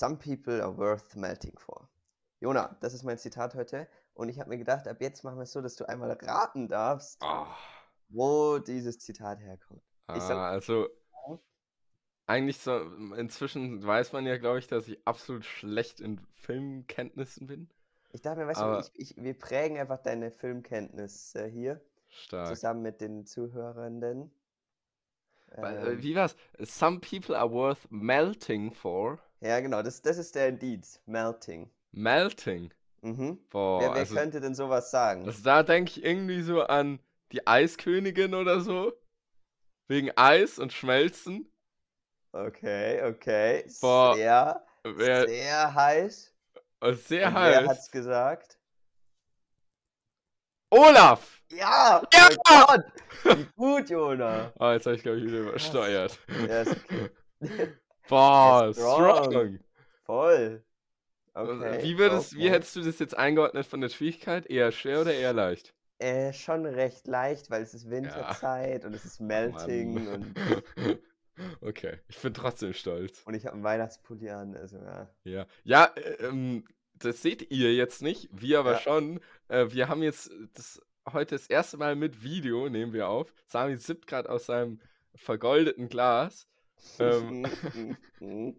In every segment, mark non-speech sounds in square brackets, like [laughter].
Some people are worth melting for. Jona, das ist mein Zitat heute. Und ich habe mir gedacht, ab jetzt machen wir es so, dass du einmal raten darfst, Ah, wo dieses Zitat herkommt. Ich sag- ah, also eigentlich so, inzwischen weiß man ja, glaube ich, dass ich absolut schlecht in Filmkenntnissen bin. Ich dachte mir, weißt Aber- du, ich, ich, wir prägen einfach deine Filmkenntnis äh, hier, Stark. zusammen mit den Zuhörenden. Weil, Ähm, äh, wie war's? Some people are worth melting for. Ja, genau, das, das ist der Indiz. Melting. Melting. Mhm. Boah, wer wer also, könnte denn sowas sagen? also da denke ich irgendwie so an die Eiskönigin oder so. Wegen Eis und Schmelzen. Okay, okay. Boah, Sehr, Wer, sehr heiß. äh, sehr Und wer heiß. hat's gesagt? Olaf! Ja! Ja! Oh Gott! Wie gut, Jona! Ah, [laughs] jetzt habe ich, glaube ich, wieder übersteuert. Ja, ist okay. [laughs] [laughs] Boah, strong. strong. Voll. Also, Okay. Wie würdest, wie okay. hättest du das jetzt eingeordnet von der Schwierigkeit? Eher schwer oder eher leicht? Äh, schon recht leicht, weil es ist Winterzeit und es ist [laughs] Melting Mann. und, [laughs] Okay, ich bin trotzdem stolz. und ich habe einen Weihnachtspulli an, also ja. Ja, ja, äh, ähm, das seht ihr jetzt nicht, wir aber Ja. schon. Äh, wir haben jetzt das heute das erste Mal mit Video, nehmen wir auf. Sami sippt gerade aus seinem vergoldeten Glas. Ähm, [laughs]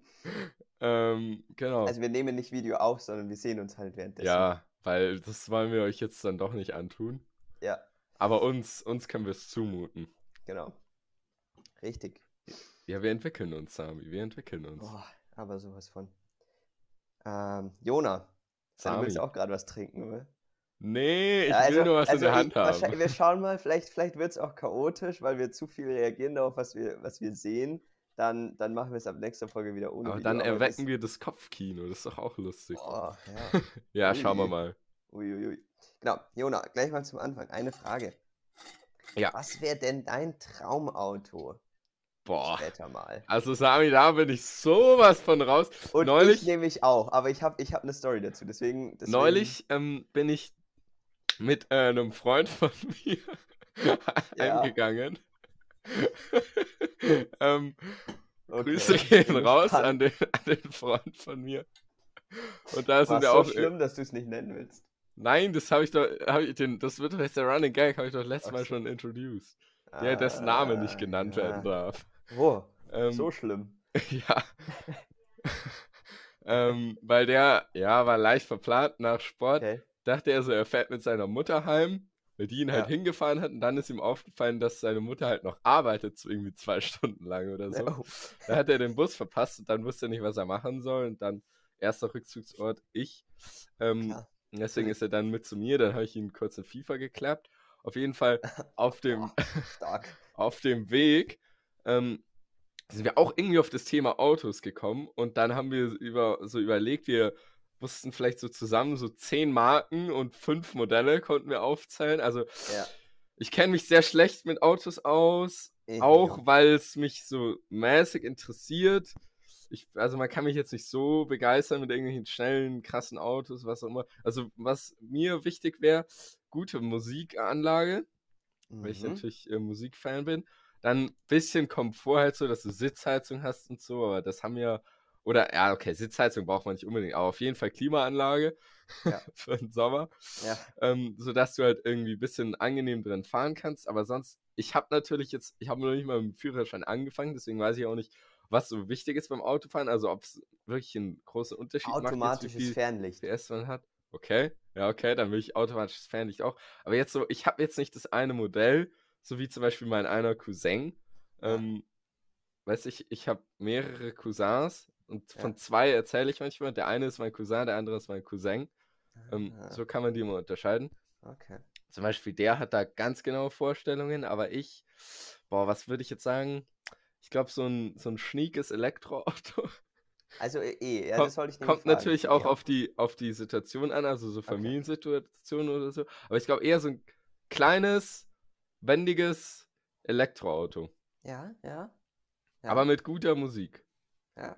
ähm, genau. also wir nehmen nicht Video auf, sondern wir sehen uns halt währenddessen. Ja, weil das wollen wir euch jetzt dann doch nicht antun. Ja, Aber uns, uns können wir es zumuten. genau. Richtig. Ja, wir entwickeln uns, Sami, wir entwickeln uns. Boah, aber sowas von. Ähm, Jona, ja, du willst Sami. auch gerade was trinken, oder? Nee, ich Ja, will nur was in der ich- Hand haben. wahrscheinlich- Wir schauen mal, vielleicht, vielleicht wird es auch chaotisch, weil wir zu viel reagieren darauf, was wir, was wir sehen. Dann, dann machen wir es ab nächster Folge wieder ohne Aber Video. dann erwecken wir das Kopfkino, das ist doch auch lustig. Boah, ja. [laughs] Ja, schauen wir Ui. mal. Uiuiui. Genau, Jona, gleich mal zum Anfang. Eine Frage. Ja. Was wäre denn dein Traumauto Boah. später mal? Also Sami, da bin ich sowas von raus. Und neulich- ich nehme ich auch, aber ich habe ich hab eine Story dazu, deswegen... deswegen Neulich ähm, bin ich mit äh, einem Freund von [laughs] mir Ja. eingegangen. [laughs] ähm, okay, Grüße gehen raus an den, an den Freund von mir. Und da sind wir so auch. schlimm, dass du es nicht nennen willst. Nein, das habe ich doch, hab ich den, das wird doch jetzt der Running Gag, habe ich doch letztes Ach Mal so. schon introduced. Der, dessen Name nicht genannt werden ja. darf. Oh, Ähm, so schlimm. [laughs] Ja. [laughs] ähm, weil der, ja, war leicht verplant nach Sport. Okay. Dachte er so, er fährt mit seiner Mutter heim, weil die ihn halt Ja. hingefahren hat. Und dann ist ihm aufgefallen, dass seine Mutter halt noch arbeitet, so irgendwie zwei [laughs] Stunden lang oder so. Oh. Da hat er den Bus verpasst und dann wusste er nicht, was er machen soll. Und dann erster Rückzugsort ich. Ähm, deswegen ist er dann mit zu mir. Dann habe ich ihn kurz in FIFA geklappt. Auf jeden Fall [laughs] auf dem, stark. [laughs] auf dem Weg ähm, sind wir auch irgendwie auf das Thema Autos gekommen und dann haben wir über, so überlegt, wir wussten vielleicht so zusammen so zehn Marken und fünf Modelle konnten wir aufzählen. Also Ja. ich kenne mich sehr schlecht mit Autos aus, Ich auch auch. weil es mich so mäßig interessiert. Ich, also man kann mich jetzt nicht so begeistern mit irgendwelchen schnellen, krassen Autos, was auch immer. Also was mir wichtig wäre, gute Musikanlage weil ich Mhm. natürlich äh, Musikfan bin. Dann ein bisschen Komfort halt so, dass du Sitzheizung hast und so, aber das haben wir. Oder, ja, okay, Sitzheizung braucht man nicht unbedingt, aber auf jeden Fall Klimaanlage Ja. [laughs] für den Sommer, Ja. ähm, sodass du halt irgendwie ein bisschen angenehm drin fahren kannst. Aber sonst, ich habe natürlich jetzt, ich habe noch nicht mal mit dem Führerschein angefangen, deswegen weiß ich auch nicht, was so wichtig ist beim Autofahren, also ob es wirklich einen großen Unterschied macht, jetzt, wie Automatisches Fernlicht. PS man hat. Okay, ja, okay, dann will ich automatisches Fernlicht auch. Aber jetzt so, ich habe jetzt nicht das eine Modell, so wie zum Beispiel mein einer Cousin. Ja. Ähm, weiß ich, ich habe mehrere Cousins und Ja. von zwei erzähle ich manchmal. Der eine ist mein Cousin, der andere ist mein Cousin. Ähm, Ah, so kann man die immer unterscheiden. okay. Zum Beispiel, der hat da ganz genaue Vorstellungen, aber ich, boah, was würde ich jetzt sagen? Ich glaube, so ein, so ein schniekes Elektroauto. Also eh, eh, ja, das wollte ich nämlich Kommt fragen. natürlich auch Ja. auf die, auf die Situation an, also so Okay. Familiensituationen oder so. Aber ich glaube eher so ein kleines, wendiges Elektroauto. Ja, ja. Ja. Aber mit guter Musik. ja.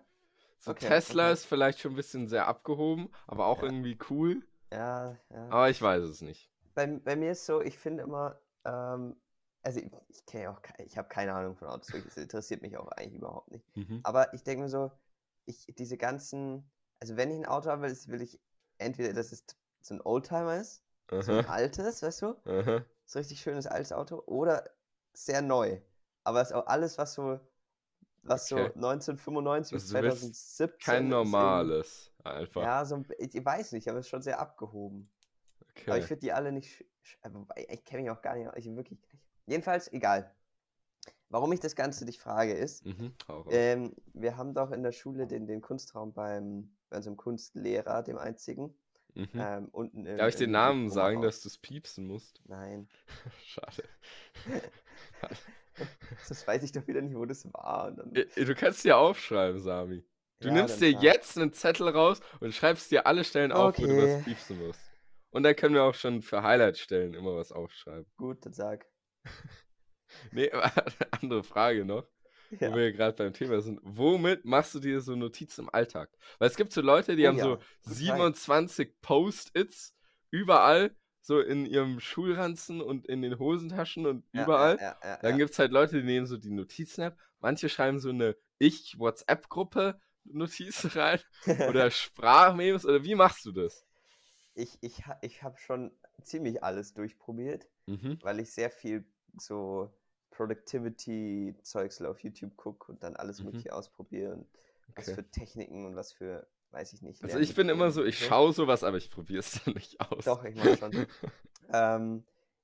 So Okay, Tesla okay. ist vielleicht schon ein bisschen sehr abgehoben, aber auch Ja. irgendwie cool. Ja, ja. Aber ich weiß es nicht. Bei, bei mir ist so, ich finde immer, ähm, also ich, ich kenne auch, ich habe keine Ahnung von Autos, das interessiert mich auch eigentlich überhaupt nicht. Mhm. Aber ich denke mir so, ich diese ganzen, also wenn ich ein Auto haben will, ich entweder, dass es so ein Oldtimer ist, so ein Aha, altes, weißt du, aha. so richtig schönes altes Auto, oder sehr neu. Aber es ist auch alles, was so, was so Okay. 1995 bis Also du willst 2017 Kein normales, einfach. Ja, so ein, ich weiß nicht, aber es ist schon sehr abgehoben. Aber ich Okay. finde die alle nicht. ich kenne mich auch gar nicht. Ich wirklich nicht. Jedenfalls, egal. Warum ich das Ganze dich frage, ist, Mhm, ähm, wir haben doch in der Schule den, den Kunstraum beim, bei unserem Kunstlehrer, dem einzigen, Mhm. ähm, unten im. Darf ich den Namen sagen, dass du es piepsen musst? Nein. [laughs] Schade. [laughs] [laughs] Das weiß ich doch wieder nicht, wo das war. Und dann, Du kannst dir aufschreiben, Sami. Du Ja, nimmst dir sag. jetzt einen Zettel raus und schreibst dir alle Stellen auf, wo du was Okay. piepsen musst. Und dann können wir auch schon für Highlight-Stellen immer was aufschreiben. Gut, dann sag. [laughs] Nee, [laughs] andere Frage noch, Ja. wo wir gerade beim Thema sind. Womit machst du dir so Notizen im Alltag? Weil es gibt so Leute, die Oh haben ja, so gute Frage. 27 Post-its überall, so in ihrem Schulranzen und in den Hosentaschen und Ja, überall. Ja, ja, Dann gibt es halt Leute, die nehmen so die Notizen-App. Manche schreiben so eine Ich-WhatsApp-Gruppe Notiz [laughs] rein oder [laughs] Sprachmemos oder wie machst du das? Ich, ich, ich habe schon ziemlich alles durchprobiert. Mhm. weil ich sehr viel so Productivity-Zeugs auf YouTube gucke und dann alles Mhm. Mögliche ausprobiere und was Okay. für Techniken und was für, weiß ich nicht. Also ich bin immer so, ich schaue sowas, aber ich probiere es [laughs] dann nicht aus. Doch, ich mache schon. [laughs] ähm,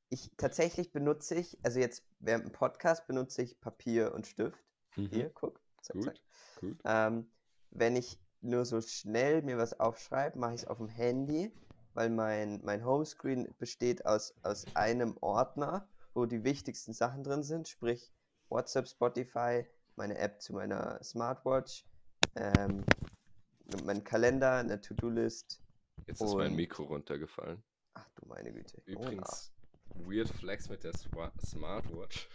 ich tatsächlich benutze ich, also jetzt während dem Podcast benutze ich Papier und Stift. Hier, Mhm. guck. Zack, Gut, zack. gut. Ähm, wenn ich nur so schnell mir was aufschreibe, mache ich es auf dem Handy, weil mein, mein Homescreen besteht aus, aus einem Ordner, wo die wichtigsten Sachen drin sind, sprich WhatsApp, Spotify, meine App zu meiner Smartwatch, ähm, mein Kalender, eine To-Do-List. Jetzt ist mein Mikro runtergefallen. Ach du meine Güte. Oh, Übrigens, weird Flex mit der Swa Smartwatch.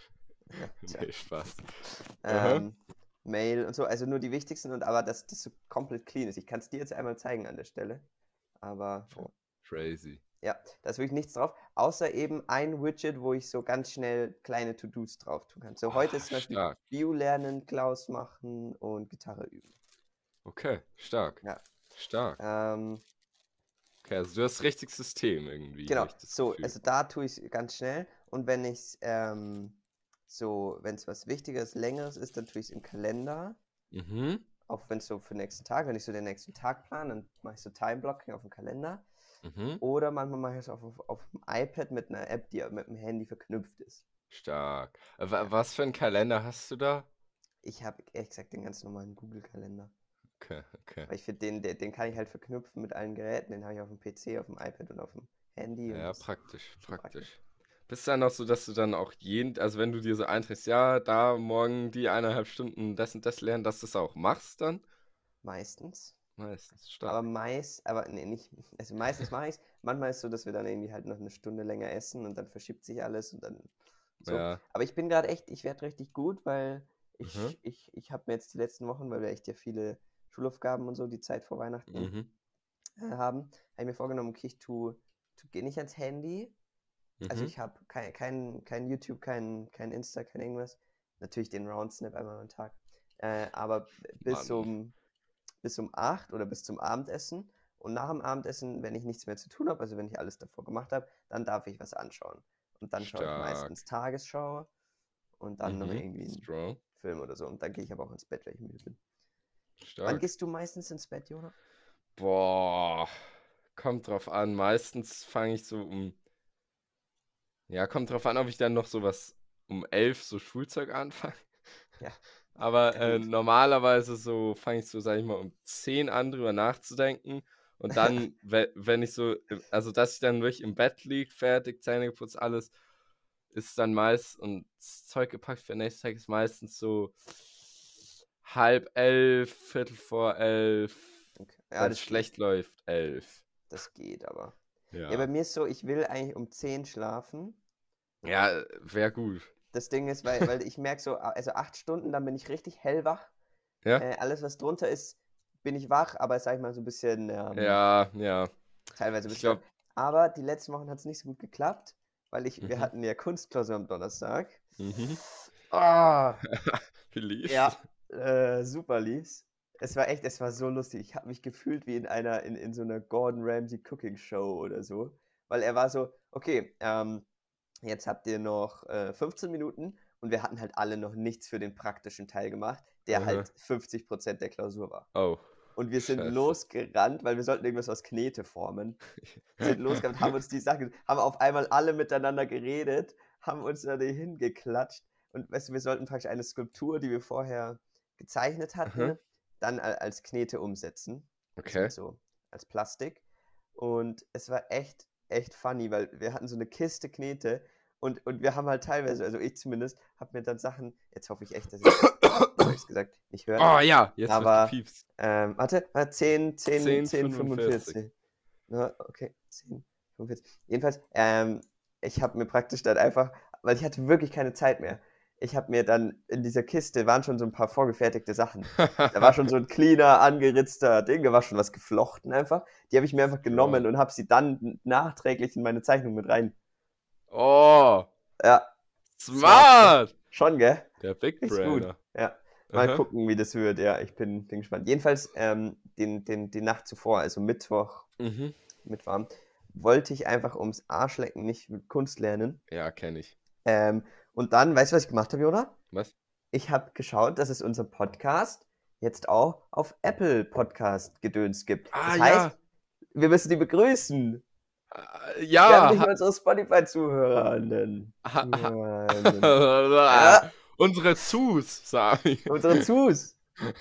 Ja, [laughs] nee, Spaß. ähm, Mail und so, also nur die wichtigsten und aber dass das so komplett clean ist. Ich kann es dir jetzt einmal zeigen an der Stelle. Aber Oh. Crazy. Ja, da ist wirklich nichts drauf, außer eben ein Widget, wo ich so ganz schnell kleine To-Dos drauf tun kann. So heute Ah, ist zum Beispiel stark. Bio lernen, Klaus machen und Gitarre üben. Okay, stark. Ja. Stark. Ähm, Okay, also du hast richtig System irgendwie. genau, so, Gefühl. also da tue ich es ganz schnell und wenn ich ähm, so, wenn es was Wichtiges, Längeres ist, dann tue ich es im Kalender, Mhm. auch wenn es so für den nächsten Tag, wenn ich so den nächsten Tag plane, dann mache ich so Time-Blocking auf dem Kalender Mhm. oder manchmal mache ich es auf, auf, auf dem iPad mit einer App, die mit dem Handy verknüpft ist. Stark. Wa- Was für einen Kalender hast du da? Ich habe ehrlich gesagt den ganz normalen Google-Kalender. Okay, okay. Weil ich finde, den, den, kann ich halt verknüpfen mit allen Geräten. Den habe ich auf dem PC, auf dem iPad und auf dem Handy. Ja, das- praktisch, schon praktisch. Bist du dann auch so, dass du dann auch jeden, also wenn du dir so einträgst, ja, da morgen die eineinhalb Stunden das und das lernen, dass du es auch machst dann? Meistens. Meistens, Aber stark. meist, aber nee, nicht. Also meistens mache ich es. Manchmal ist es so, dass wir dann irgendwie halt noch eine Stunde länger essen und dann verschiebt sich alles und dann so. Ja, Aber ich bin gerade echt, ich werde richtig gut, weil ich, Mhm. ich, ich habe mir jetzt die letzten Wochen, weil wir echt ja viele Schulaufgaben und so die Zeit vor Weihnachten mhm. äh, haben, habe ich mir vorgenommen, okay, ich tue, tu, gehe nicht ans Handy, Also Mhm. ich habe kein, kein, kein YouTube, kein, kein Insta, kein irgendwas. Natürlich den Roundsnap einmal am Tag. Äh, aber bis Mann. um, bis um 8 oder bis zum Abendessen. Und nach dem Abendessen, wenn ich nichts mehr zu tun habe, also wenn ich alles davor gemacht habe, dann darf ich was anschauen. Und dann schaue ich Stark. meistens Tagesschau und dann noch Mhm. irgendwie einen Strong. Film oder so. Und dann gehe ich aber auch ins Bett, wenn ich müde bin. Wann Stark. gehst du meistens ins Bett, Jona? Boah, kommt drauf an. Meistens fange ich so um. Ja, kommt drauf an, ob ich dann noch sowas um elf so Schulzeug anfange. Ja. [laughs] Aber äh, normalerweise so fange ich so, sag ich mal, um 10 an drüber nachzudenken. Und [laughs] dann, we- wenn ich so, im- also dass ich dann wirklich im Bett liege, fertig, Zähne geputzt, alles, ist dann meist, und das Zeug gepackt für den nächsten Tag ist meistens so halb elf, Viertel vor elf, Okay. Ja, wenn es schlecht läuft, elf. Das geht aber. Ja, Ja, bei mir ist so, ich will eigentlich um 10 schlafen. ja wäre gut. Das Ding ist, weil, weil ich merke so, also acht Stunden, dann bin ich richtig hellwach. Ja, Äh, alles, was drunter ist, bin ich wach, aber sag ich mal so ein bisschen, ähm, ja, ja. teilweise ein bisschen. Aber die letzten Wochen hat es nicht so gut geklappt, weil ich, wir Mhm. hatten ja Kunstklausur am Donnerstag. mhm. Ah, [laughs] wie lief? ja, äh, super lief's. Es war echt, es war so lustig. Ich habe mich gefühlt wie in einer, in, in so einer Gordon Ramsay Cooking Show oder so. Weil er war so, okay, ähm, jetzt habt ihr noch äh, 15 Minuten und wir hatten halt alle noch nichts für den praktischen Teil gemacht, der Aha. halt 50% der Klausur war. Oh. Und wir sind Scheiße. losgerannt, weil wir sollten irgendwas aus Knete formen. [laughs] Sind losgerannt, haben uns die Sachen, haben auf einmal alle miteinander geredet, haben uns da hingeklatscht. Und weißt du, wir sollten praktisch eine Skulptur, die wir vorher gezeichnet hatten, Aha. dann a- als Knete umsetzen. Okay. So als Plastik. Und es war echt, echt funny, weil wir hatten so eine Kiste Knete und, und wir haben halt teilweise, also ich zumindest, habe mir dann Sachen, jetzt hoffe ich echt, dass ich [coughs] es gesagt nicht höre. Oh ja, jetzt Aber- wird gepiepst. Ähm, warte, warte, 10, 10, 10, 10, 45. Ja, okay, 10, 45. Jedenfalls, ähm, ich habe mir praktisch dann einfach, weil ich hatte wirklich keine Zeit mehr. Ich habe mir dann in dieser Kiste waren schon so ein paar vorgefertigte Sachen. Da war schon so [laughs] ein cleaner, angeritzter Ding, da war schon was geflochten einfach. Die habe ich mir einfach genommen und habe sie dann nachträglich in meine Zeichnung mit rein. oh, Ja, smart! schon, gell? Der Big Ist gut. Brainer. Ja. Mal Aha. gucken, wie das wird. Ja, ich bin, bin gespannt. Jedenfalls, ähm, den, den, die Nacht zuvor, also Mittwoch, Mhm. Mittwoch, wollte ich einfach ums Arschlecken nicht mit Kunst lernen. Ja, kenne ich. Ähm, und dann, weißt du, was ich gemacht habe, Jona? Was? Ich habe geschaut, dass es unser Podcast jetzt auch auf Apple Podcast Gedöns gibt. Ah, das ja. heißt, wir müssen die begrüßen. Äh, Wir haben Ja. nicht unsere Zuhörerinnen. ha- [laughs] Unsere Zus, Sami. Unsere Zus. [laughs]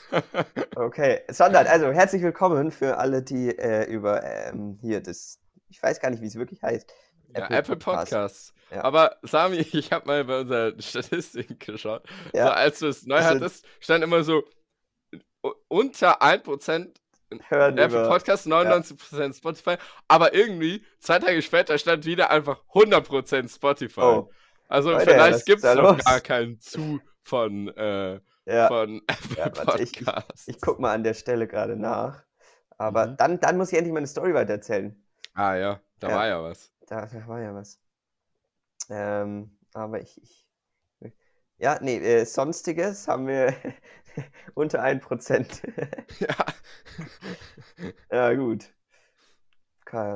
Okay, sondern, also herzlich willkommen für alle, die äh, über ähm, hier das, ich weiß gar nicht, wie es wirklich heißt. Ja, Apple Apple Podcast. Ja. Aber Sami, [laughs] ich habe mal bei unserer Statistik geschaut. Ja. So, als du es neu sind- hattest, stand immer so unter 1% Hören Apple über, Podcasts, 99% Spotify. Aber irgendwie, zwei Tage später, stand wieder einfach 100% Spotify. Oh, also Leute, vielleicht gibt es noch gar keinen Zu von, äh, ja. von [laughs] Apple Ja, warte, ich- Podcasts. Ich guck mal an der Stelle gerade nach. Aber Mhm. dann, dann muss ich endlich meine Story weitererzählen. ah ja, da Ja. war ja was. Da, da war ja was. Ähm, aber ich, ich. Ja, nee, äh, Sonstiges haben wir [laughs] unter 1%. [laughs] ja. [laughs] ja, gut.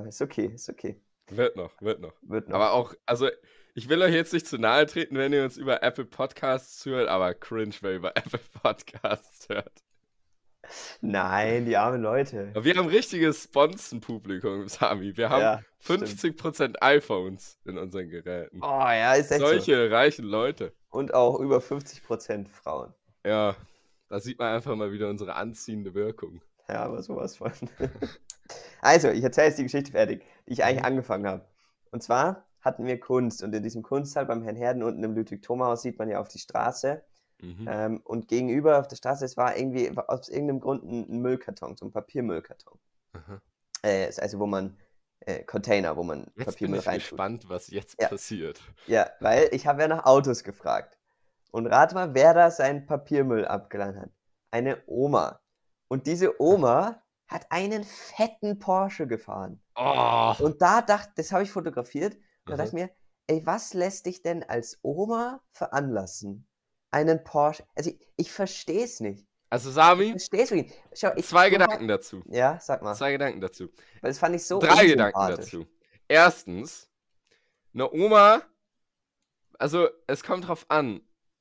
Ist okay, ist okay. Wird noch, wird noch. Wird noch. Aber auch, also ich will euch jetzt nicht zu nahe treten, wenn ihr uns über Apple Podcasts hört, aber cringe, wer über Apple Podcasts hört. Nein, die armen Leute. Wir haben richtiges Sponsenpublikum, Sami. Wir haben Ja, stimmt. 50% iPhones in unseren Geräten. Oh ja, ist echt so. Solche reichen Leute. Und auch über 50% Frauen. Ja, da sieht man einfach mal wieder unsere anziehende Wirkung. Ja, aber sowas von. [laughs] Also, ich erzähle jetzt die Geschichte fertig, die ich eigentlich Mhm. angefangen habe. Und zwar hatten wir Kunst und in diesem Kunstsaal beim Herrn Herden unten im Ludwig-Thoma-Haus sieht man ja auf die Straße. Mhm. Ähm, und gegenüber auf der Straße, es war irgendwie aus irgendeinem Grund ein, Müllkarton, so ein Papiermüllkarton. Äh, also, wo man, äh, Container, wo man Jetzt bin Papiermüll ich reintut. gespannt, was jetzt Ja. passiert. Ja, [laughs] weil ich habe ja nach Autos gefragt. Und rat mal, wer da seinen Papiermüll abgeladen hat. Eine Oma. Und diese Oma hat einen fetten Porsche gefahren. Oh, Und da dachte, das habe ich fotografiert. Und da Aha. dachte ich mir, ey, was lässt dich denn als Oma veranlassen? Einen Porsche. Also ich, ich verstehe es nicht. also Sami, es wirklich. nicht. Schau, ich zwei du Gedanken dazu. Ja, sag mal. Zwei Gedanken dazu. Weil das fand ich so Drei Gedanken dazu. Erstens, eine Oma, also es kommt drauf an,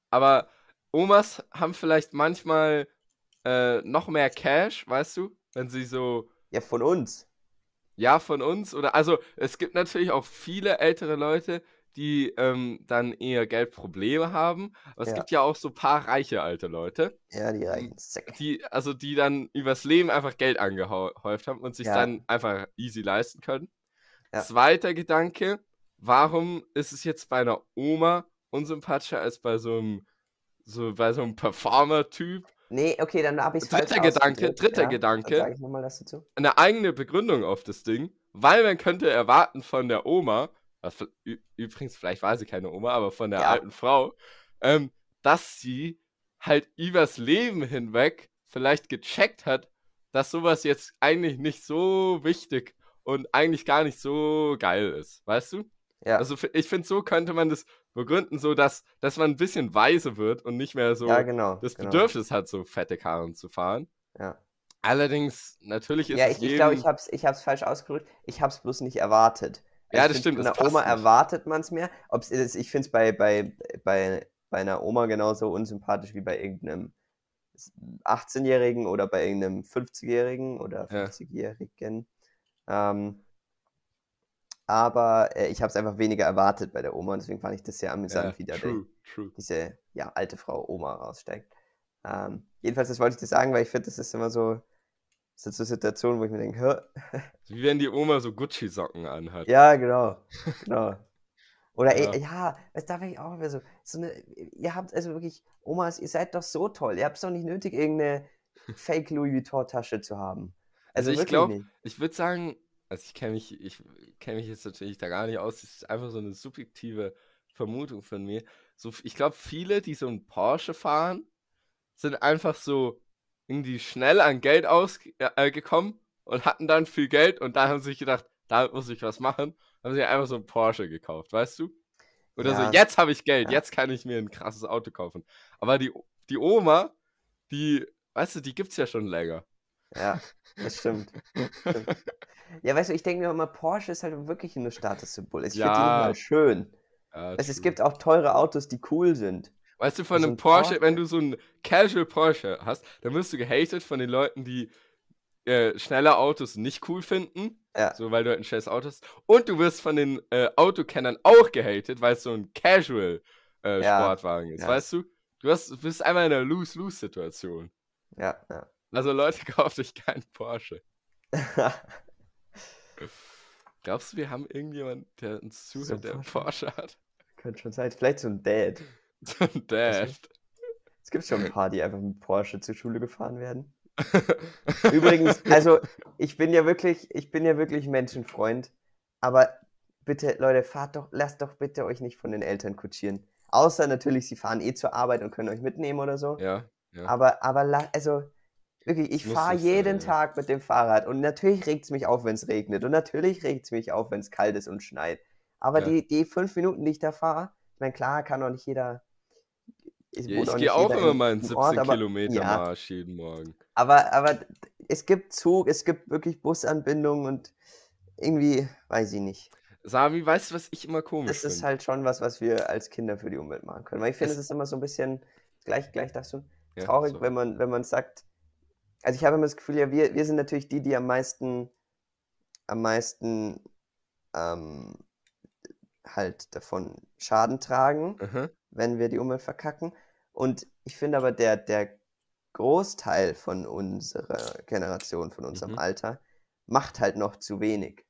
aber Omas haben vielleicht manchmal äh, noch mehr Cash, weißt du, wenn sie so, Ja, von uns. ja, von uns oder, also es gibt natürlich auch viele ältere Leute, die ähm, dann eher Geldprobleme haben, aber es Ja. gibt ja auch so paar reiche alte Leute, Ja, die reichen Säcke. die, also die dann übers Leben einfach Geld angehäuft haben und sich Ja. dann einfach easy leisten können. Ja. Zweiter Gedanke, warum ist es jetzt bei einer Oma unsympathischer als bei so einem, so bei so einem Performer-Typ? Nee, okay, dann habe ich es Dritter Gedanke, dritter Gedanke. Eine eigene Begründung auf das Ding, weil man könnte erwarten von der Oma, übrigens, vielleicht war sie keine Oma, aber von der Ja. alten Frau, ähm, dass sie halt übers Leben hinweg vielleicht gecheckt hat, dass sowas jetzt eigentlich nicht so wichtig und eigentlich gar nicht so geil ist, weißt du? Ja, Also ich finde, so könnte man das begründen, so dass, dass man ein bisschen weise wird und nicht mehr so ja genau. das genau. Bedürfnis hat, so fette Karren zu fahren. Ja. Allerdings, natürlich ist Ja, es ich, ich glaube, ich habe es ich hab's falsch ausgedrückt. Ich habe es bloß nicht erwartet. Ja, ich das stimmt, von das der Oma nicht. erwartet man es mehr. Ob's ich finde es bei, bei, bei, bei einer Oma genauso unsympathisch wie bei irgendeinem 18-Jährigen oder bei irgendeinem 50-Jährigen oder Ja. 50-Jährigen. Ähm, aber äh, ich habe es einfach weniger erwartet bei der Oma und deswegen fand ich das sehr amüsant, Ja, wie da die, true, true. diese ja, alte Frau Oma raussteigt. Ähm, jedenfalls, das wollte ich dir sagen, weil ich finde, das ist immer so, das sind so Situationen, wo ich mir denke, "Hä? Wie wenn die Oma so Gucci-Socken anhat. ja, genau, genau. Oder Ja. ja, ja das darf ich auch immer so, so eine, ihr habt also wirklich, Omas, ihr seid doch so toll, ihr habt es doch nicht nötig, irgendeine Fake Louis Vuitton Tasche zu haben. Also Also ich glaube, ich würde sagen, also ich kenne mich, ich kenne mich jetzt natürlich da gar nicht aus. Das ist einfach so eine subjektive Vermutung von mir. So, ich glaube, viele, die so einen Porsche fahren, sind einfach so irgendwie schnell an Geld ausgekommen und hatten dann viel Geld und dann haben sie sich gedacht, damit muss ich was machen. Haben sie einfach so einen Porsche gekauft, weißt du? Oder so, Ja, jetzt habe ich Geld, ja. jetzt kann ich mir ein krasses Auto kaufen. Aber die, die Oma, die, weißt du, die gibt's ja schon länger. Ja, das stimmt. stimmt. [laughs] Ja, weißt du, ich denke mir immer, Porsche ist halt wirklich nur Statussymbol. Ich finde die Ja. mal schön. Ja, Also, es gibt auch teure Autos, die cool sind. Weißt du, von So einem ein Porsche, Porsche- wenn du so einen Casual Porsche hast, dann wirst du gehatet von den Leuten, die äh, schnelle Autos nicht cool finden. Ja. So, weil du halt ein schnelles Auto hast. Und du wirst von den äh, Autokennern auch gehatet, weil es so ein Casual äh, Ja, Sportwagen ist. ja. Weißt du? Du hast, bist einmal in einer Lose-Lose-Situation. Ja, ja. Also Leute, [laughs] kauft euch keinen Porsche. [laughs] Glaubst du, wir haben irgendjemand, der uns So zuhört, der einen Porsche? Porsche hat? Könnte schon sein. Vielleicht so ein Dad. [laughs] Dad. Es gibt schon ein paar, die einfach mit Porsche zur Schule gefahren werden. [laughs] Übrigens, also ich bin ja wirklich, ich bin ja wirklich Menschenfreund, aber bitte, Leute, fahrt doch, lasst doch bitte euch nicht von den Eltern kutschieren. Außer natürlich, sie fahren eh zur Arbeit und können euch mitnehmen oder so. ja, ja. Aber, aber also wirklich, ich fahre sein, jeden ja. Tag mit dem Fahrrad und natürlich regt es mich auf, wenn es regnet und natürlich regt es mich auf, wenn es kalt ist und schneit. Aber Ja. die, die fünf Minuten, die ich da fahre, ich meine, klar kann auch nicht jeder. Es Ja, ich gehe auch immer im- mal einen im 17 Ort, aber- Kilometer ja. Marsch jeden Morgen. Aber, aber es gibt Zug, es gibt wirklich Busanbindungen und irgendwie, weiß ich nicht. Sami, weißt du, was ich immer komisch Das ist finde? halt schon was, was wir als Kinder für die Umwelt machen können. Weil ich finde, Es- ist immer so ein bisschen, gleich, gleich darfst du, Ja, traurig, sorry. wenn man, wenn man sagt, also ich habe immer das Gefühl, ja, wir, wir sind natürlich die, die am meisten, am meisten ähm, halt davon Schaden tragen, Aha. wenn wir die Umwelt verkacken. Und ich finde aber, der, der Großteil von unserer Generation, von unserem Mhm. Alter, macht halt noch zu wenig.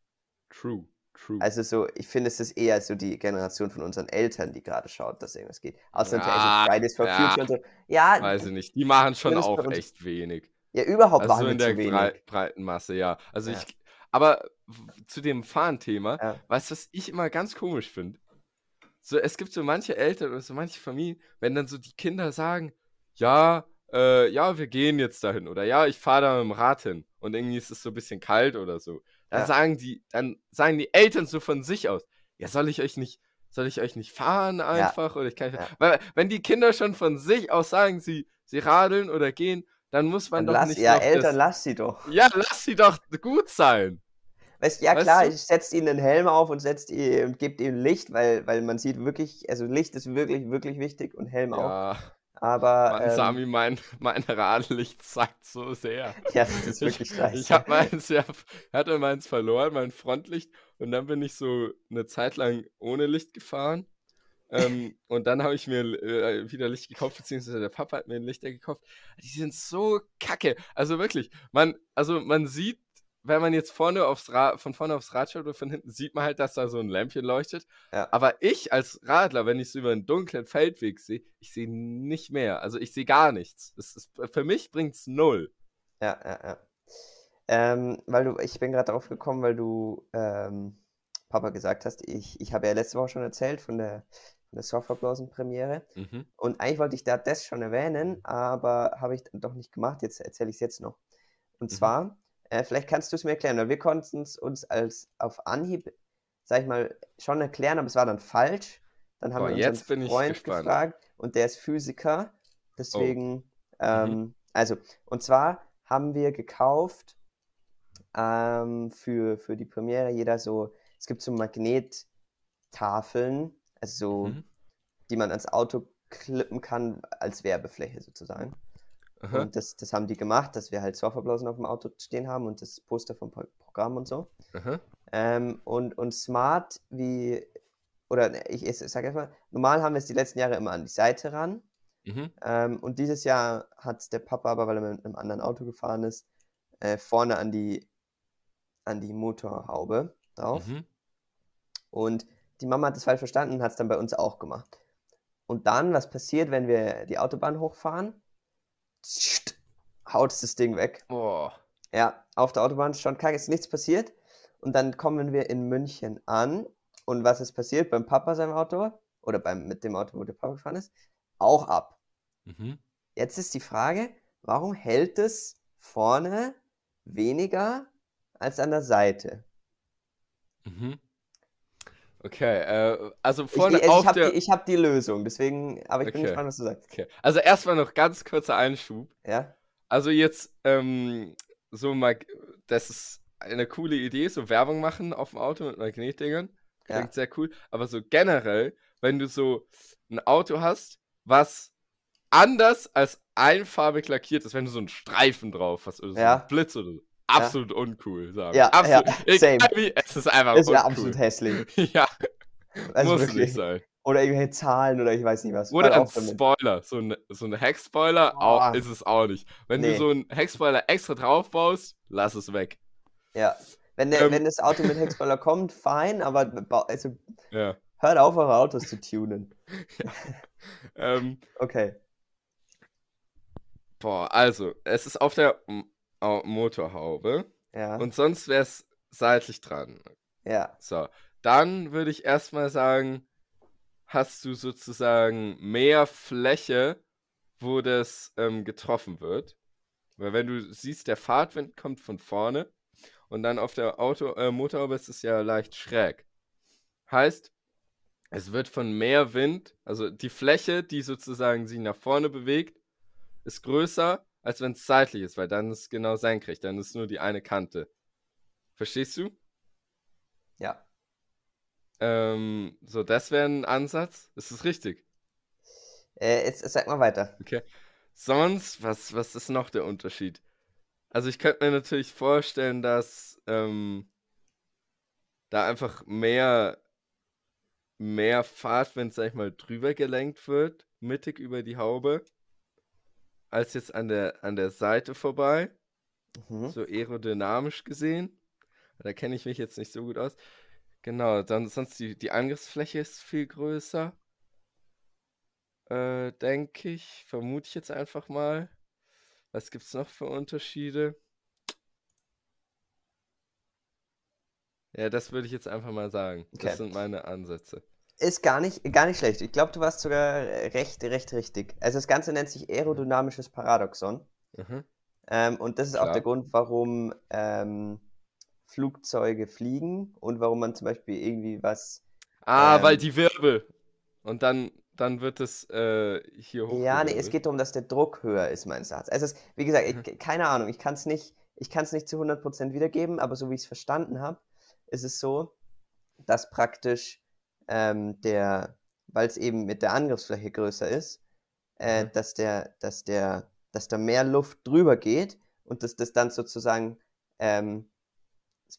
True, true. Also so, ich finde, es ist eher so die Generation von unseren Eltern, die gerade schaut, dass irgendwas geht. Außer Ja, so Fridays for ja. Future und so. Ja, Weiß ich nicht. Die machen schon auch echt wenig. ja überhaupt Also machen so wir in der zu wenig. brei breiten Masse, ja. Also Ja. ich. Aber zu dem Fahren-Thema, Ja. weißt du, was ich immer ganz komisch finde? So, es gibt so manche Eltern oder so manche Familien, wenn dann so die Kinder sagen, ja, äh, ja, wir gehen jetzt dahin oder ja, ich fahre da mit dem Rad hin und irgendwie ist es so ein bisschen kalt oder so. Dann Ja. sagen die, dann sagen die Eltern so von sich aus, ja, soll ich euch nicht, soll ich euch nicht fahren einfach oder ich kann nicht, Ja. weil wenn die Kinder schon von sich aus sagen, sie, sie radeln oder gehen, dann muss man Dann doch lass, nicht ja, Eltern, lass sie doch. ja, lass sie doch gut sein. Weißt, ja Weißt klar, du? ich setze ihnen einen Helm auf und setzt ihr und gebt ihnen Licht, weil, weil man sieht wirklich, also Licht ist wirklich, wirklich wichtig und Helm auch. Ja, Aber Mann, ähm, Sami, mein, mein Radlicht sagt so sehr. [laughs] ja, das ist wirklich Ich, scheiße. ich hab meins, ja, hatte meins verloren, mein Frontlicht, und dann bin ich so eine Zeit lang ohne Licht gefahren. Ähm, und dann habe ich mir äh, wieder Licht gekauft, beziehungsweise der Papa hat mir ein Lichter gekauft. Die sind so kacke. Also wirklich, man, also man sieht, wenn man jetzt vorne aufs Ra von vorne aufs Rad schaut oder von hinten, sieht man halt, dass da so ein Lämpchen leuchtet. Ja. Aber ich als Radler, wenn ich so über einen dunklen Feldweg sehe, ich sehe nicht mehr. Also ich sehe gar nichts. Ist, für mich bringt es null. Ja, ja, ja. Ähm, weil du, ich bin gerade drauf gekommen, weil du ähm, Papa gesagt hast, ich, ich habe ja letzte Woche schon erzählt von der, der Softwarebörsen-Premiere. Mhm. Und eigentlich wollte ich da das schon erwähnen, aber habe ich dann doch nicht gemacht. Jetzt erzähle ich es jetzt noch. Und Mhm. zwar, äh, vielleicht kannst du es mir erklären, weil wir konnten es uns als auf Anhieb, sag ich mal, schon erklären, aber es war dann falsch. Dann haben Boah, wir jetzt unseren Freund gefragt und der ist Physiker. Oh. Deswegen, Mhm. ähm, also, und zwar haben wir gekauft ähm, für, für die Premiere. Jeder so, es gibt so Magnettafeln, also so, Mhm. die man ans Auto klippen kann, als Werbefläche sozusagen. Aha. Und das, das haben die gemacht, dass wir halt Softwareblasen auf dem Auto stehen haben und das Poster vom Pro- Programm und so. Ähm, und, und smart wie, oder ich, ich sage erstmal, normal haben wir es die letzten Jahre immer an die Seite ran. Mhm. Ähm, und dieses Jahr hat der Papa aber, weil er mit einem anderen Auto gefahren ist, äh, vorne an die, an die Motorhaube drauf. Mhm. Und die Mama hat das falsch verstanden und hat es dann bei uns auch gemacht. Und dann, was passiert, wenn wir die Autobahn hochfahren? Haut das Ding weg. Boah. Ja, auf der Autobahn ist schon kacke, ist nichts passiert. Und dann kommen wir in München an. Und was ist passiert beim Papa seinem Auto? Oder beim, mit dem Auto, wo der Papa gefahren ist? Auch ab. Mhm. Jetzt ist die Frage, warum hält es vorne weniger als an der Seite? Mhm. Okay, äh, also Ich, vorne ich, also auf ich habe der. die, ich hab die Lösung, deswegen, aber ich bin Okay. gespannt, was du sagst. Okay. Also erstmal noch ganz kurzer Einschub. Ja? Also jetzt, ähm, so mag, das ist eine coole Idee, so Werbung machen auf dem Auto mit Magnetdingern. Klingt Ja. sehr cool. Aber so generell, wenn du so ein Auto hast, was anders als einfarbig lackiert ist, wenn du so einen Streifen drauf hast oder so Ja. einen Blitz oder so. Absolut uncool, sagen. Ja, absolut. ja, same. wie, es ist einfach Das wäre absolut hässlich. [laughs] ja, Also muss wirklich. nicht sein. Oder irgendwelche Zahlen oder ich weiß nicht was. Oder ein. Spoiler, so ein, so ein Heckspoiler Boah. auch, ist es auch nicht. Wenn Nee. du so einen Heckspoiler extra drauf baust, lass es weg. Ja. Wenn, der, Ähm. wenn das Auto mit Heckspoiler kommt, fein, aber also, Ja. hört auf, eure Autos zu tunen. [laughs] Ähm, Okay. boah, also, es ist auf der Motorhaube Ja. und sonst wäre es seitlich dran. ja. So, dann würde ich erstmal sagen, hast du sozusagen mehr Fläche, wo das ähm, getroffen wird. Weil wenn du siehst, der Fahrtwind kommt von vorne und dann auf der Auto, äh, Motorhaube ist es ja leicht schräg. Heißt, es wird von mehr Wind, also die Fläche, die sozusagen sie nach vorne bewegt, ist größer, als wenn es seitlich ist, weil dann ist es genau senkrecht, dann ist nur die eine Kante. Verstehst du? Ja. Ähm, so, das wäre ein Ansatz. Ist es richtig? Äh, jetzt sag mal weiter. Okay. Sonst, was, was ist noch der Unterschied? Also ich könnte mir natürlich vorstellen, dass ähm, da einfach mehr, mehr Fahrtwind, sag ich mal, drüber gelenkt wird, mittig über die Haube, als jetzt an der, an der Seite vorbei. Mhm. So aerodynamisch gesehen. Da kenne ich mich jetzt nicht so gut aus. Genau, dann sonst die, die Angriffsfläche ist viel größer. Äh, denke ich. Vermute ich jetzt einfach mal. Was gibt es noch für Unterschiede? Ja, das würde ich jetzt einfach mal sagen. Okay. Das sind meine Ansätze. Ist gar nicht, gar nicht schlecht. Ich glaube, du warst sogar recht, recht richtig. Also das Ganze nennt sich aerodynamisches Paradoxon. Mhm. Ähm, und das ist auch Klar. der Grund, warum ähm, Flugzeuge fliegen und warum man zum Beispiel irgendwie was. Ah, weil Ähm. die Wirbel. Und dann, dann wird es äh, hier hoch. Ja, nee, es geht darum, dass der Druck höher ist, meines Erachtens. Also, es, wie gesagt, Mhm. ich, keine Ahnung, ich kann es nicht, ich kann es nicht zu 100% wiedergeben, aber so wie ich es verstanden habe, ist es so, dass praktisch ähm, der, weil es eben mit der Angriffsfläche größer ist, äh, Mhm. dass der, dass der, dass da mehr Luft drüber geht und dass das dann sozusagen ähm,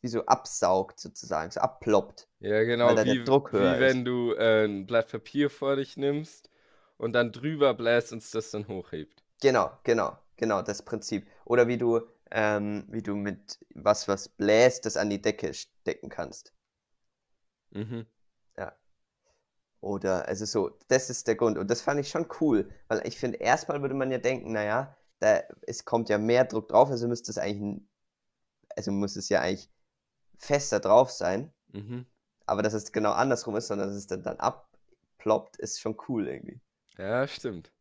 wie so absaugt, sozusagen, so abploppt. Ja, genau, weil wie, Druck höher wie wenn du äh, ein Blatt Papier vor dich nimmst und dann drüber bläst und es das dann hochhebt. Genau, genau, genau, das Prinzip. Oder wie du, ähm, wie du mit was, was bläst, das an die Decke stecken kannst. Mhm. Oder, also so, das ist der Grund. Und das fand ich schon cool, weil ich finde, erstmal würde man ja denken, naja, da, es kommt ja mehr Druck drauf, also müsste es eigentlich, ein- also muss es ja eigentlich fester drauf sein. Mhm. Aber dass es genau andersrum ist, sondern dass es dann, dann abploppt, ist schon cool irgendwie. Ja, stimmt.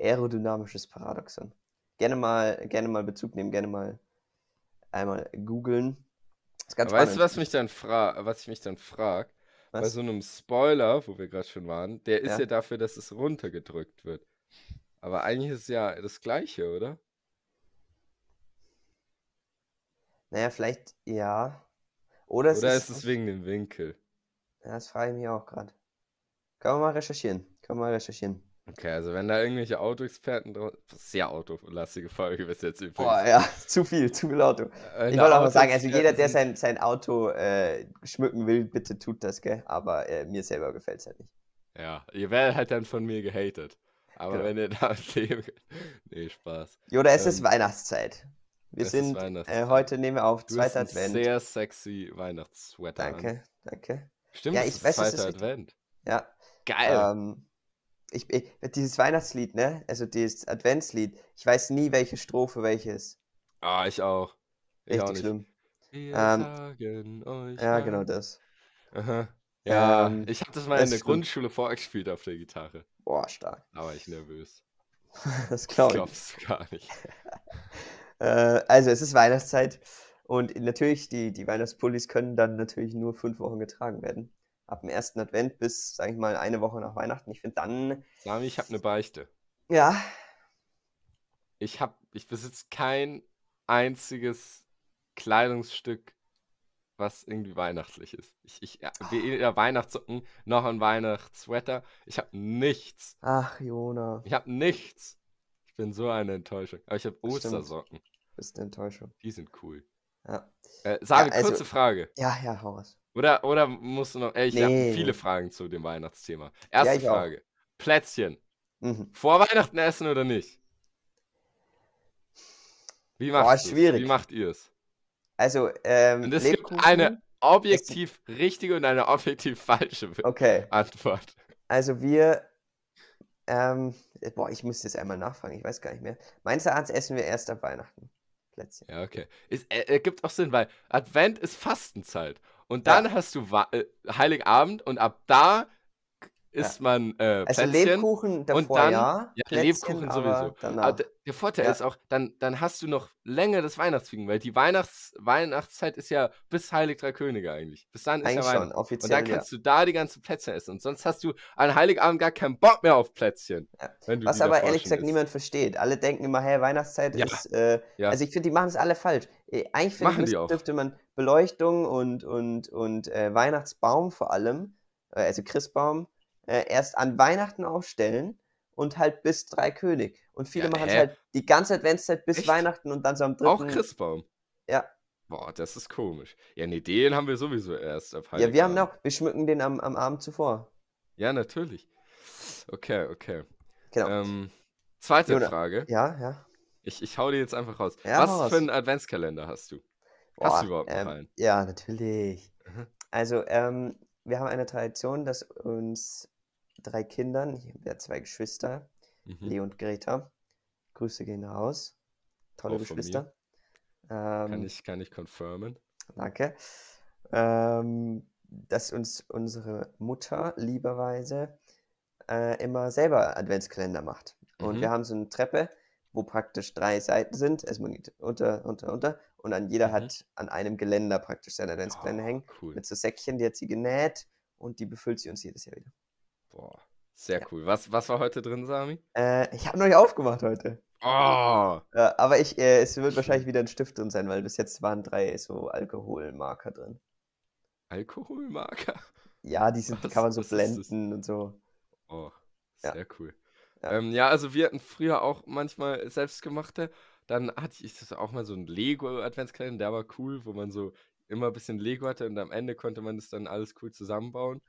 Aerodynamisches Paradoxon. Gerne mal, gerne mal Bezug nehmen, gerne mal einmal googeln. Weißt du, was mich dann fra was ich mich dann frage? Bei Was? so einem Spoiler, wo wir gerade schon waren, der ist Ja. ja dafür, dass es runtergedrückt wird. Aber eigentlich ist es ja das Gleiche, oder? Naja, vielleicht ja. Oder es Oder ist. ist es wegen dem Winkel? Ja, das frage ich mich auch gerade. Können wir mal recherchieren. Können wir mal recherchieren. Okay, also wenn da irgendwelche Autoexperten drauf. Sehr autolastige Folge bis jetzt übrigens. Boah, ja, [laughs] zu viel, zu viel Auto. Wenn Ich da wollte auch mal sagen, also jeder, der sein, sein Auto äh, schmücken will, bitte tut das, gell? Aber äh, mir selber gefällt es halt nicht. Ja, ihr werdet halt dann von mir gehatet. Aber Genau. wenn ihr [laughs] leben könnt. Nee, Spaß. Oder es ist Ähm, Weihnachtszeit. Wir ist sind, äh, Weihnachtszeit. heute nehmen wir auf, Du hast zweiter einen Advent. sehr sexy Weihnachtssweater an. Danke, danke. Stimmt, Ja, es ich ist weiß, es ist zweiter. Advent. Ja, Geil. ähm, ich, ich, dieses Weihnachtslied, ne? Also dieses Adventslied, ich weiß nie, welche Strophe welche ist. Ah, ich auch. Ich auch Richtig nicht. schlimm. Wir Ähm, sagen euch Ja, genau Dank. das. Aha. Ja, Ähm, ich habe das mal das in der. Grundschule vorgespielt auf der Gitarre. Boah, stark. Da war ich nervös. [laughs] Das Das glaube ich. glaubst du gar nicht. [laughs] Äh, also es ist Weihnachtszeit und natürlich, die, die Weihnachtspullis können dann natürlich nur fünf Wochen getragen werden. Ab dem ersten Advent bis, sag ich mal, eine Woche nach Weihnachten. Ich finde dann, Sami, ich habe eine Beichte. ja, Ich habe, ich besitze kein einziges Kleidungsstück, was irgendwie weihnachtlich ist. Ich, ich ja, weder Weihnachtssocken noch ein Weihnachtssweater. Ich habe nichts. ach Jona, Ich habe nichts. Ich bin so eine Enttäuschung. Aber ich habe Das stimmt. Ostersocken. bist eine Enttäuschung. Die sind cool. Ja, Äh, Sami, also- kurze Frage. ja, ja, hau raus. Oder, oder musst du noch. Äh, ich habe Nee, viele nee. Fragen zu dem Weihnachtsthema. Erste auch. Frage. Plätzchen. Mhm. Vor Weihnachten essen oder nicht? Wie Boah, macht Wie schwierig. macht ihr es? Also, ähm, Und es gibt eine objektiv richtige und eine objektiv falsche [laughs] okay, Antwort. also wir, ähm, boah, ich muss das einmal nachfragen, ich weiß gar nicht mehr. Meines Erachtens essen wir erst ab Weihnachten. Plätzchen. Ja, okay. Es äh, ergibt auch Sinn, weil Advent ist Fastenzeit. Und Ja. dann hast du Wa äh, Heiligabend und ab da isst man äh, Also Plätzchen. Lebkuchen davor, dann- ja. Ja, Plätzchen Lebkuchen aber sowieso. Aber Danach. d- der Vorteil Ja. ist auch, dann, dann hast du noch länger das Weihnachtsfeeling, weil die Weihnachts Weihnachtszeit ist ja bis Heilig Drei Könige eigentlich. Bis dann ist ja Eigentlich Weihnachten. schon, Und offiziell, dann ja. kannst du da die ganzen Plätzchen essen. Und sonst hast du an Heiligabend gar keinen Bock mehr auf Plätzchen. Ja. Was aber ehrlich gesagt isst. niemand versteht. Alle denken immer, hey, Weihnachtszeit Ja, ist. Äh, ja. Also ich finde, die machen es alle falsch. Äh, Eigentlich finde ich, müsste- auch. dürfte man Beleuchtung und, und, und äh, Weihnachtsbaum vor allem, äh, also Christbaum, äh, erst an Weihnachten aufstellen und halt bis drei König. Und viele Ja, machen es halt die ganze Adventszeit bis Echt? Weihnachten und dann so am Auch dritten. Christbaum. Ja. Boah, das ist komisch. Ja, nee, den haben wir sowieso erst ab Ja, wir haben Heiligabend. noch, wir schmücken den am, am Abend zuvor. Ja, natürlich. Okay, okay. Genau. Ähm, zweite Jona, Frage. ja, ja. Ich, ich hau dir jetzt einfach raus. Ja, Was hau für einen Adventskalender hast du? Hast Boah, du überhaupt ähm, einen? ja, natürlich. Mhm. Also, ähm, wir haben eine Tradition, dass uns drei Kindern, ich habe ja zwei Geschwister, Mhm. Leo und Greta, Grüße gehen raus, tolle Auch. Geschwister. Kann Ähm, ich, kann ich confirmen. danke. Ähm, dass uns unsere Mutter lieberweise äh, immer selber Adventskalender macht. Und Mhm. wir haben so eine Treppe, wo praktisch drei Seiten sind. Man geht unter, unter, unter. Und an jeder Mhm. hat an einem Geländer praktisch seinen Adventskalender Oh, hängen. cool. Mit so Säckchen, die hat sie genäht und die befüllt sie uns jedes Jahr wieder. Boah, sehr Ja. cool. Was, was war heute drin, Sami? Äh, ich habe noch nicht aufgemacht heute. Oh, Äh, aber ich, äh, es wird wahrscheinlich wieder ein Stift drin sein, weil bis jetzt waren drei so Alkoholmarker drin. Alkoholmarker. Ja, die, sind, die Was- kann man so blenden und so. Oh, Ja. sehr cool. Ja. Ähm, ja, also wir hatten früher auch manchmal selbstgemachte. Dann hatte ich das auch mal so einen Lego-Adventskalender, der war cool, wo man so immer ein bisschen Lego hatte und am Ende konnte man das dann alles cool zusammenbauen.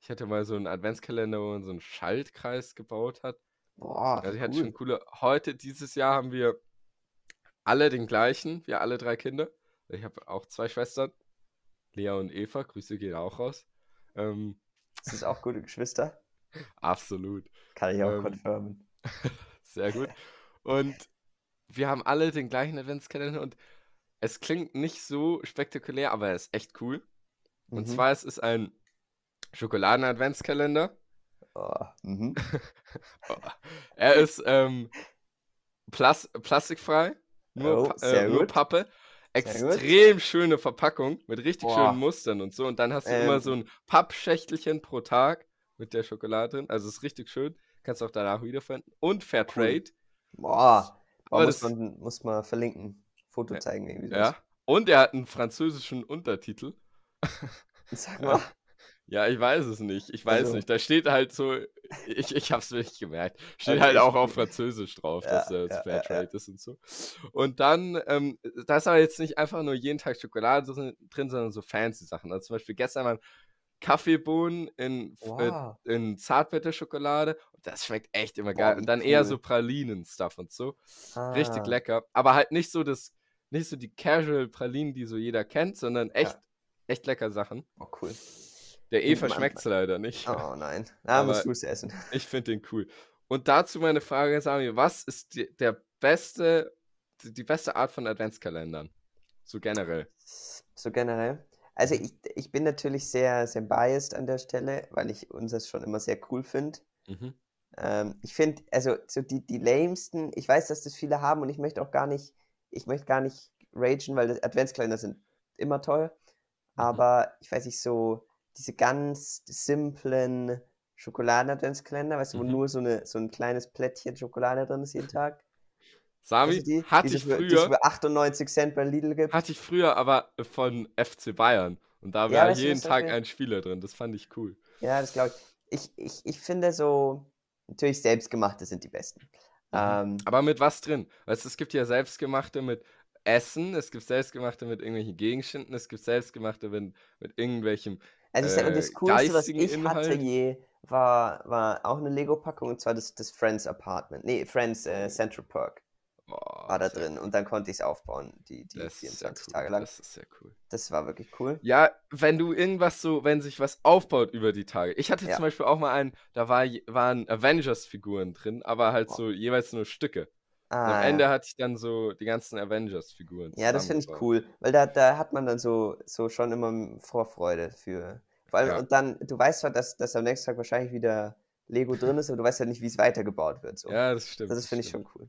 Ich hatte mal so einen Adventskalender, wo man so einen Schaltkreis gebaut hat. Boah, Also hatte cool. schon coole. Heute, dieses Jahr, haben wir alle den gleichen, wir alle drei Kinder. Ich habe auch zwei Schwestern, Lea und Eva, Grüße gehen auch raus. Ähm, Das ist auch gute Geschwister. [laughs] absolut. Kann ich auch Ähm, confirmen. [laughs] Sehr gut. Und wir haben alle den gleichen Adventskalender und es klingt nicht so spektakulär, aber er ist echt cool. Und Mhm. zwar es ist ein Schokoladen-Adventskalender. Oh, mhm. [laughs] Er ist ähm, Plas Plastikfrei, nur, Oh, Pa- äh, nur. Pappe. Extrem schöne Verpackung mit richtig Boah. schönen Mustern und so. Und dann hast du immer Ähm. so ein Pappschächtelchen pro Tag mit der Schokolade drin. Also ist richtig schön. Kannst auch danach wiederfinden. Und Fairtrade. Boah, Aber aber muss das- man, muss man verlinken. Foto Ja. zeigen irgendwie. Ja. Und er hat einen französischen Untertitel. [laughs] Sag mal. [laughs] Ja, ich weiß es nicht. Ich weiß Also- nicht. Da steht halt so, ich, ich hab's mir nicht gemerkt. Steht Okay, halt auch auf Französisch drauf, dass Ja, er ja, Fairtrade ist und so. Und dann, ähm, da ist aber jetzt nicht einfach nur jeden Tag Schokolade drin, drin, sondern so fancy Sachen. Also zum Beispiel gestern waren Kaffeebohnen in, Wow. äh, in Zartbitterschokolade. Das schmeckt echt immer geil. wie und dann eher cool. so Pralinen-Stuff und so. Richtig Ah, lecker. Aber halt nicht so das, nicht so die Casual Pralinen, die so jeder kennt, sondern echt, echt lecker Sachen. Oh, cool. Der Eva man- schmeckt's leider nicht. Oh nein. Da musst du es essen. Ich finde den cool. Und dazu meine Frage, Sami, was ist die, der beste, die beste Art von Adventskalendern? So generell. So generell. Also ich, ich bin natürlich sehr, sehr biased an der Stelle, weil ich unseres schon immer sehr cool finde. Mhm. Ähm, ich finde, also so die, die lamesten, ich weiß, dass das viele haben und ich möchte auch gar nicht, ich möchte gar nicht ragen, weil das Adventskalender sind immer toll. Mhm. Aber ich weiß nicht, so diese ganz simplen Schokoladen-Adventskalender, weißt du, wo Mhm. nur so, eine, so ein kleines Plättchen Schokolade drin ist jeden Tag. Sami, du die, hatte, die ich für, früher, für 98 Cent bei Lidl gibt. hatte ich früher aber von FC Bayern. Und da Ja, war du, jeden Tag okay. ein Spieler drin. Das fand ich cool. Ja, das glaube ich. ich. Ich ich finde so, natürlich selbstgemachte sind die besten. Mhm. Ähm, Aber mit was drin? Weißt du, es gibt ja selbstgemachte mit Essen, es gibt selbstgemachte mit irgendwelchen Gegenständen, es gibt selbstgemachte mit, mit irgendwelchem. also ich sag mal, das äh, Coolste, was ich hatte Inhalt. je, war, war auch eine Lego-Packung und zwar das, das Friends Apartment. Nee, Friends äh, Central Park Boah, war da drin und dann konnte ich es aufbauen, die, die Das ist sehr 24 cool. Tage lang. Das ist sehr cool. Das war wirklich cool. Ja, wenn du irgendwas so, wenn sich was aufbaut über die Tage. Ich hatte Ja. zum Beispiel auch mal einen, da war, waren Avengers-Figuren drin, aber halt Oh. so jeweils nur Stücke. Und am Ah, Ende ja. hatte ich dann so die ganzen Avengers-Figuren. Ja, das finde ich cool, weil da, da hat man dann so, so schon immer Vorfreude für. Vor allem, Ja. und dann, du weißt zwar, dass, dass am nächsten Tag wahrscheinlich wieder Lego drin ist, aber du weißt ja nicht, wie es weitergebaut wird. So. Ja, das stimmt. das ist, finde ich, schon cool.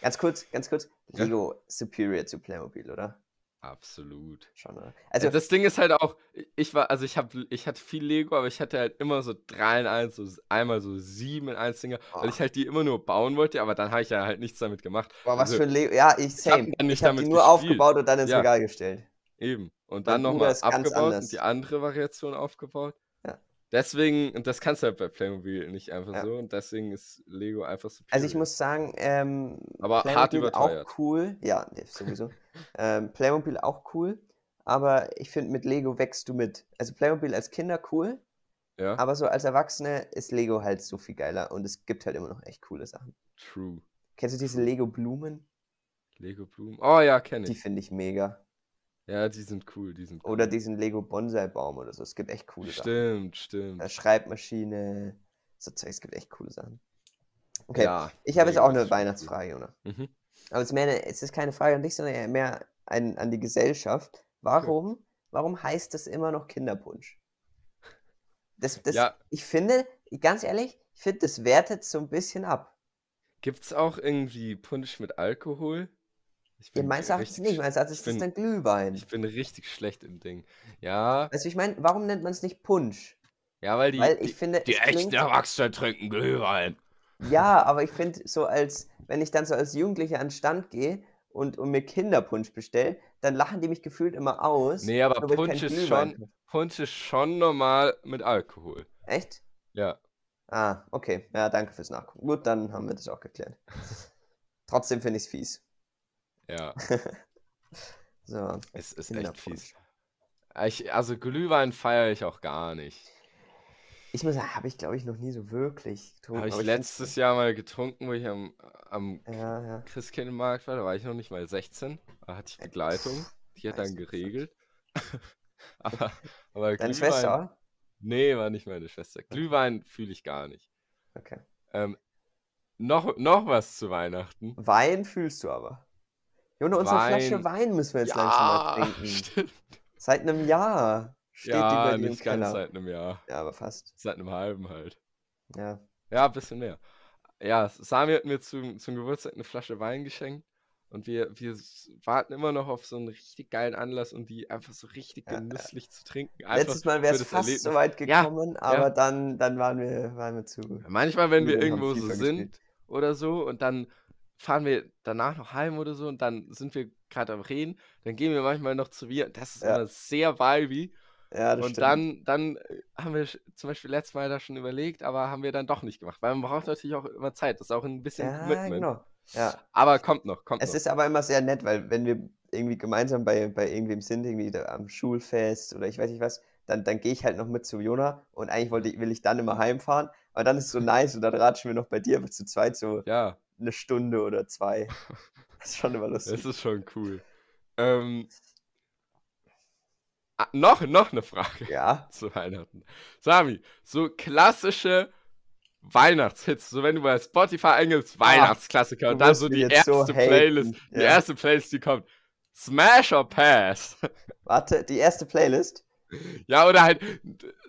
Ganz kurz, ganz kurz. Ja. Lego superior zu Playmobil, oder? Absolut. Schon, oder? Also Also, das Ding ist halt auch, ich war, also ich habe, ich hatte viel Lego, aber ich hatte halt immer so drei in eins, so einmal so sieben in eins Dinger, weil ich Oh. halt die immer nur bauen wollte, aber dann habe ich ja halt nichts damit gemacht. boah, was also, für ein Lego. Ja, ich ich same. nicht Ich habe die nur gespielt. aufgebaut und dann ins Ja. Regal gestellt. Eben. Und dann nochmal abgebaut und die andere Variation aufgebaut. Deswegen, und das kannst du halt bei Playmobil nicht einfach Ja. so, und deswegen ist Lego einfach so. Also ich muss sagen, ähm, Aber hart Playmobil überteuert. auch cool. Ja, sowieso. ähm, Playmobil auch cool. Aber ich finde, mit Lego wächst du mit. Also Playmobil als Kinder cool, Ja, aber so als Erwachsene ist Lego halt so viel geiler und es gibt halt immer noch echt coole Sachen. true. Kennst du diese Lego-Blumen? Lego Blumen. Oh ja, kenne Die ich. finde ich mega. Ja, die sind cool, die sind cool. Oder diesen Lego-Bonsai-Baum oder so. Es gibt echt coole Sachen. Stimmt, stimmt. Schreibmaschine, so Zeug, es gibt echt coole Sachen. Okay, Ja, ich habe jetzt Lego auch eine. Weihnachtsfrage, Jonas. Mhm. Aber es ist, mehr eine, es ist keine Frage an dich, sondern eher mehr ein, an die Gesellschaft. Warum, warum heißt das immer noch Kinderpunsch? Das, das, Ja. Ich finde, ganz ehrlich, ich finde, das wertet so ein bisschen ab. Gibt's auch irgendwie Punsch mit Alkohol? Ich Ja, bin meines Erachtens richtig nicht. Meines Erachtens ich ist das bin- dann Glühwein. Ich bin richtig schlecht im Ding. Ja, Also ich meine, warum nennt man es nicht Punsch? ja, weil die, Weil die, ich finde, die echten Erwachsenen trinken Glühwein. ja, aber ich finde, so als, wenn ich dann so als Jugendlicher an den Stand gehe und, und mir Kinderpunsch bestelle, dann lachen die mich gefühlt immer aus. Nee, aber Punsch ist Glühwein schon. Punsch ist schon normal mit Alkohol. Echt? Ja. Ah, okay. Ja, danke fürs Nachgucken. Gut, dann haben wir das auch geklärt. Trotzdem finde ich es fies. Ja, [laughs] So, es ist echt fies. Ich, also Glühwein feiere ich auch gar nicht. Ich muss sagen, habe ich glaube ich noch nie so wirklich getrunken. Habe ich letztes Jahr mal getrunken, wo ich am, am Ja, ja. Christkindlmarkt war, da war ich noch nicht mal 16. Da hatte ich Begleitung, die hat dann geregelt. [laughs] aber, aber Deine Glühwein, Schwester nee, war nicht meine Schwester. Glühwein fühle ich gar nicht. Okay. Ähm, noch, noch was zu Weihnachten. Wein fühlst du aber. Junge, unsere Flasche Wein- Wein müssen wir jetzt langsam mal trinken. stimmt. Seit einem Jahr steht die Ja, bei dir im nicht ganz Keller. seit einem Jahr. Ja, aber fast. Seit einem halben halt. Ja. Ja, ein bisschen mehr. Ja, Sami hat mir zum, zum Geburtstag eine Flasche Wein geschenkt und wir, wir warten immer noch auf so einen richtig geilen Anlass, um die einfach so richtig Ja, ja. genüsslich zu trinken. Einfach Letztes Mal wäre es fast Erlebnis. so weit Ja, gekommen, aber dann, dann waren wir, waren wir zu. Manchmal, wenn wir irgendwo so sind oder so und dann fahren wir danach noch heim oder so und dann sind wir gerade am Reden. Dann gehen wir manchmal noch zu mir. Das ist Ja. immer sehr vibey. Ja, das Und stimmt. dann, dann äh, haben wir zum Beispiel letztes Mal da schon überlegt, aber haben wir dann doch nicht gemacht. Weil man braucht natürlich auch immer Zeit. Das ist auch ein bisschen ja, Commitment. genau. Ja. Aber kommt noch, kommt Es noch. ist aber immer sehr nett, weil wenn wir irgendwie gemeinsam bei, bei irgendwem sind, irgendwie am Schulfest oder ich weiß nicht was, dann, dann gehe ich halt noch mit zu Jona und eigentlich wollte ich, will ich dann immer heimfahren, aber dann ist es so [laughs] nice und dann ratschen wir noch bei dir zu zweit so Ja, eine Stunde oder zwei. [laughs] Das ist schon immer das lustig. ist schon cool. Ähm, ah, noch, noch eine Frage Ja, [laughs] zu Weihnachten. Sami, so klassische Weihnachtshits, so wenn du bei Spotify eingibst, Weihnachtsklassiker Ah, und dann so die so erste haten. Playlist, die Ja. erste Playlist, die kommt. Smash or Pass? [laughs] warte, die erste Playlist. Ja, oder halt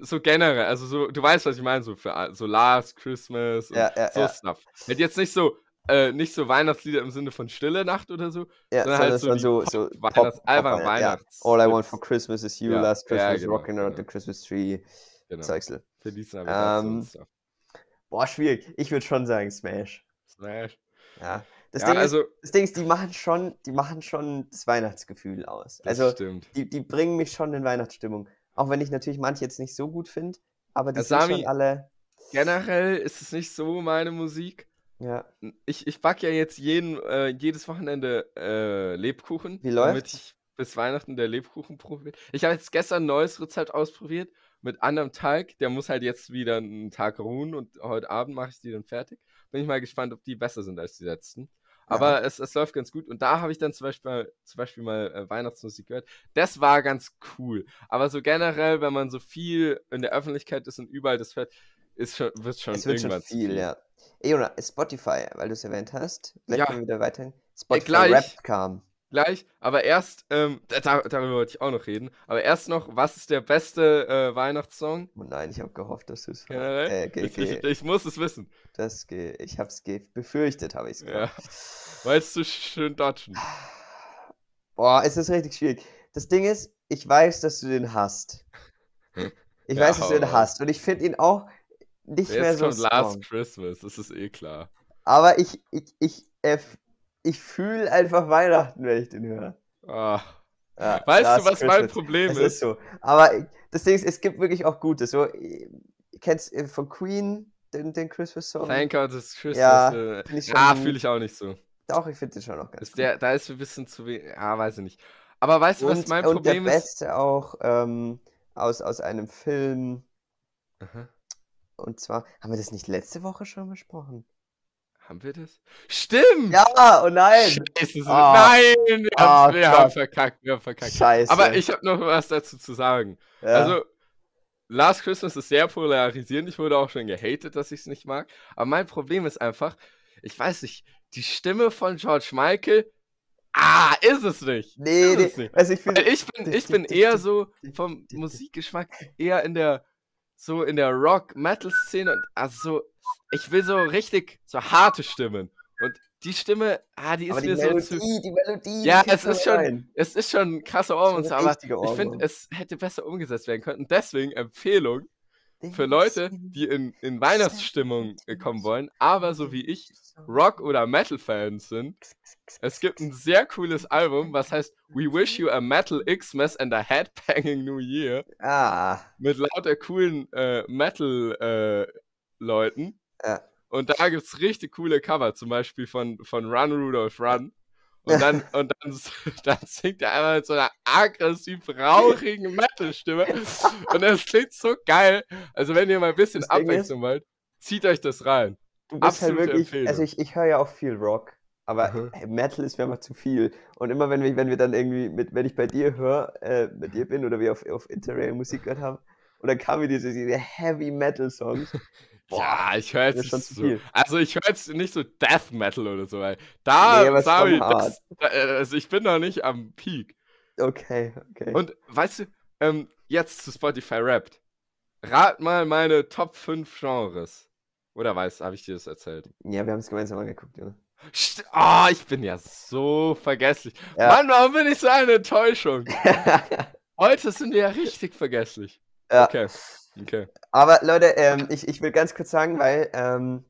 so generell, also so, du weißt, was ich meine, so für so Last Christmas und Ja, ja, so ja. Stuff. Halt jetzt nicht so, äh, nicht so Weihnachtslieder im Sinne von Stille Nacht oder so, Ja, sondern halt so so, Pop- so Weihnachts- Pop-. Weihnachts- All I want for Christmas is you, last Christmas, genau, rocking around the Christmas tree, Genau. Zeugsel. Navidad Ähm. Boah, schwierig. Ich würde schon sagen Smash. Smash. Ja. Das, Ja, Ding also, ist, das Ding ist, die machen schon, die machen schon das Weihnachtsgefühl aus. das Also, stimmt. die, die bringen mich schon in Weihnachtsstimmung. Auch wenn ich natürlich manche jetzt nicht so gut finde, aber die Ja, sind schon alle. Generell ist es nicht so meine Musik. Ja. Ich, ich backe ja jetzt jeden, äh, jedes Wochenende äh, Lebkuchen. Wie Damit läuft's? ich bis Weihnachten der Lebkuchen probiere. Ich habe jetzt gestern ein neues Rezept ausprobiert mit anderem Teig. Der muss halt jetzt wieder einen Tag ruhen und heute Abend mache ich die dann fertig. Bin ich mal gespannt, ob die besser sind als die letzten. Aber es, es läuft ganz gut. Und da habe ich dann zum Beispiel, zum Beispiel mal äh, Weihnachtsmusik gehört. Das war ganz cool. Aber so generell, wenn man so viel in der Öffentlichkeit ist und überall das hört, ist schon, wird schon Es wird schon irgendwann zu viel, ja. Ey, oder Spotify, weil du es erwähnt hast. Vielleicht Ja. können wir wieder weiterhin. Spotify gleich. Rap kam. gleich. Aber erst, ähm, da, da- darüber wollte ich auch noch reden. Aber erst noch, was ist der beste äh, Weihnachtssong Oh nein, ich habe gehofft, dass du es generell? äh, ge, ich, ich, ge, ich muss es wissen. das Ich habe es befürchtet, habe ich es Ja. Wolltest du schön dodgen? Boah, es ist richtig schwierig. Das Ding ist, ich weiß, dass du den hast. [laughs] Ich Ja, weiß, dass du den hast. Und ich finde ihn auch nicht mehr Jetzt so kommt Last strong. Christmas, das ist eh klar. Aber ich, ich, ich, äh, ich fühle einfach Weihnachten, wenn ich den höre. Ah. Ja, Weißt Last du, was mein Christmas. Problem Es ist? ist so. Aber das Ding ist, es gibt wirklich auch gute. So, äh, kennst du von Queen den, den Christmas Song? Thank God it's Christmas. Ja, äh, ah, fühle ich auch nicht so. Auch ich finde den schon noch ganz Ist der, da ist ein bisschen zu wenig. Ja, weiß ich nicht. Aber weißt du, was und, mein und Problem der ist? beste auch ähm, aus, aus einem Film. Aha. Und zwar, haben wir das nicht letzte Woche schon besprochen? Haben wir das? Stimmt! Ja, oh nein! Scheiße, Ah. nein! Wir, Ah, haben, wir haben verkackt, wir haben verkackt. Scheiße. Aber ich habe noch was dazu zu sagen. ja. Also, Last Christmas ist sehr polarisierend. Ich wurde auch schon gehatet, dass ich es nicht mag. Aber mein Problem ist einfach, ich weiß nicht, die Stimme von George Michael, ah, ist es nicht. nee, ist nee, es nicht. also ich Weil ich bin, ich bin eher so vom Musikgeschmack eher in der so in der Rock-Metal-Szene und also so, ich will so richtig so harte Stimmen. Und die Stimme, ah, die ist aber die mir so Melodie, zu. die Melodie, Ja, es ist schon- rein. Es ist schon ein krasser Ohrwurm, aber ich finde, es hätte besser umgesetzt werden können. Und deswegen Empfehlung für Leute, die in, in Weihnachtsstimmung äh, kommen wollen, aber so wie ich Rock- oder Metal-Fans sind. Es gibt ein sehr cooles Album, was heißt We Wish You a Metal Xmas and a Headbanging New Year Ah, mit lauter coolen äh, Metal-Leuten. Ja. Und da gibt es richtig coole Cover, zum Beispiel von, von Run Rudolph Run. Und dann, [laughs] und dann, [laughs] dann singt er einmal mit so einer aggressiv rauchigen Metal-Stimme. Und das klingt so geil. Also, wenn ihr mal ein bisschen Das Abwechslung wollt, zieht euch das rein. du bist halt Absolute wirklich, Empfehlung. also ich, ich höre ja auch viel Rock, aber Mhm. hey, Metal ist mir immer zu viel. Und immer wenn wir, wenn wir dann irgendwie, mit, wenn ich bei dir höre, äh, bei dir bin oder wir auf, auf Interrail Musik gehört haben, und dann kamen diese, diese Heavy Metal Songs. [laughs] Ja, ich höre jetzt schon so. Also ich höre jetzt nicht so Death Metal oder so, weil da, Nee, sorry, das, da, äh, also ich bin noch nicht am Peak. Okay, okay. Und weißt du, ähm, jetzt zu Spotify Wrapped. Rat mal meine Top 5 Genres. Oder weißt, habe ich dir das erzählt? ja, wir haben es gemeinsam angeguckt, ja. St oh, ich bin ja so vergesslich. Ja. Mann, warum bin ich so eine Enttäuschung? [laughs] Heute sind wir ja richtig vergesslich. ja. Okay, okay. Aber Leute, ähm, ich, ich will ganz kurz sagen, weil ähm,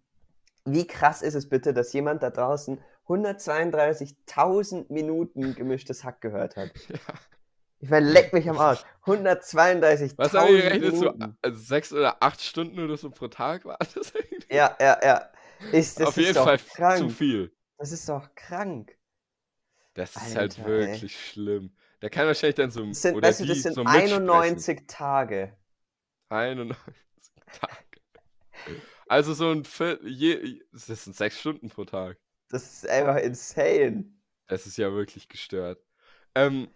wie krass ist es bitte, dass jemand da draußen 132.000 Minuten gemischtes Hack gehört hat. [laughs] Ja. Ich meine, leck mich am Arsch. 132.000 Was haben wir gerechnet? So äh, sechs oder acht Stunden oder so pro Tag war das [laughs] eigentlich? Ja, ja, ja. Ist, das Auf ist jeden doch Fall krank. zu viel. Das ist doch krank. Das ist Alter, halt ey. wirklich schlimm. Der kann wahrscheinlich dann so Das sind, oder weißt du, das die sind so mitsprechen. 91 Tage. 91 Tage. Also so ein Viertel, je, das sind sechs Stunden pro Tag. Das ist einfach insane. Es ist ja wirklich gestört. Ähm,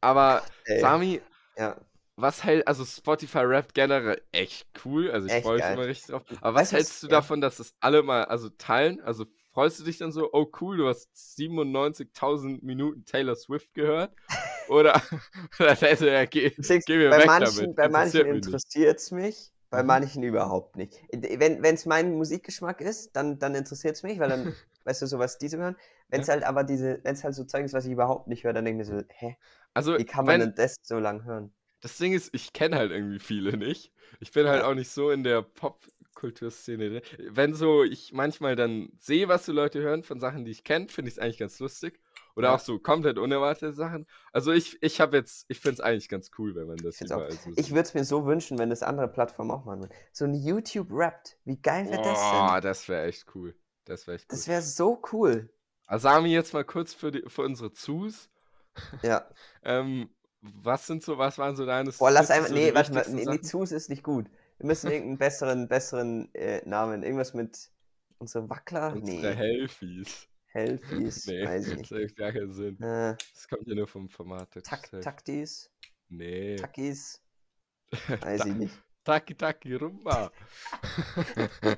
aber Ey. Sami, Ja. was hält, also Spotify rappt generell echt cool, also ich freue mich immer richtig drauf. Aber was du, hältst was- du ja. davon, dass das alle mal, also teilen? Also freust du dich dann so, oh cool, du hast 97.000 Minuten Taylor Swift gehört? [laughs] Oder, [laughs] oder hätte er, geh, Deswegen, geh mir bei weg manchen, damit. bei manchen interessiert es mich, bei Mhm. manchen überhaupt nicht. Wenn es mein Musikgeschmack ist, dann, dann interessiert es mich, weil dann, [laughs] weißt du, so was diese hören. Wenn es halt aber diese, wenn es halt so Zeug ist, was ich überhaupt nicht höre, dann denke ich mir so, hä, Also, wie kann man wenn, denn das so lang hören? das Ding ist, ich kenne halt irgendwie viele nicht. Ich bin halt Ja. auch nicht so in der Popkulturszene drin. Wenn so ich manchmal dann sehe, was so Leute hören von Sachen, die ich kenne, finde ich es eigentlich ganz lustig. Oder Ja. auch so komplett unerwartete Sachen. Also ich, ich habe jetzt, ich finde es eigentlich ganz cool, wenn man das auch- überall so Ich würde es mir so wünschen, wenn das andere Plattformen auch machen würden. So ein YouTube rappt. Wie geil wäre das denn? das wäre echt cool. Das wäre echt cool. Das wäre so cool. Asami, jetzt mal kurz für, die, für unsere Zus. [laughs] Ja. Ähm, was sind so, was waren so deine Boah, lass einfach. so Nee, die warte mal. Nee, Sachen? Nizus ist nicht gut. Wir müssen irgendeinen besseren, besseren äh, Namen. Irgendwas mit unsere Wackler? Unsere Nee. Helfies. Helfies. Nee, Weiß ich [laughs] das gar keinen Sinn. Äh, Das kommt ja nur vom Format. Tak Taktis? Nee. Takis? [laughs] Weiß ich nicht. Taki Taki Rumba. [laughs]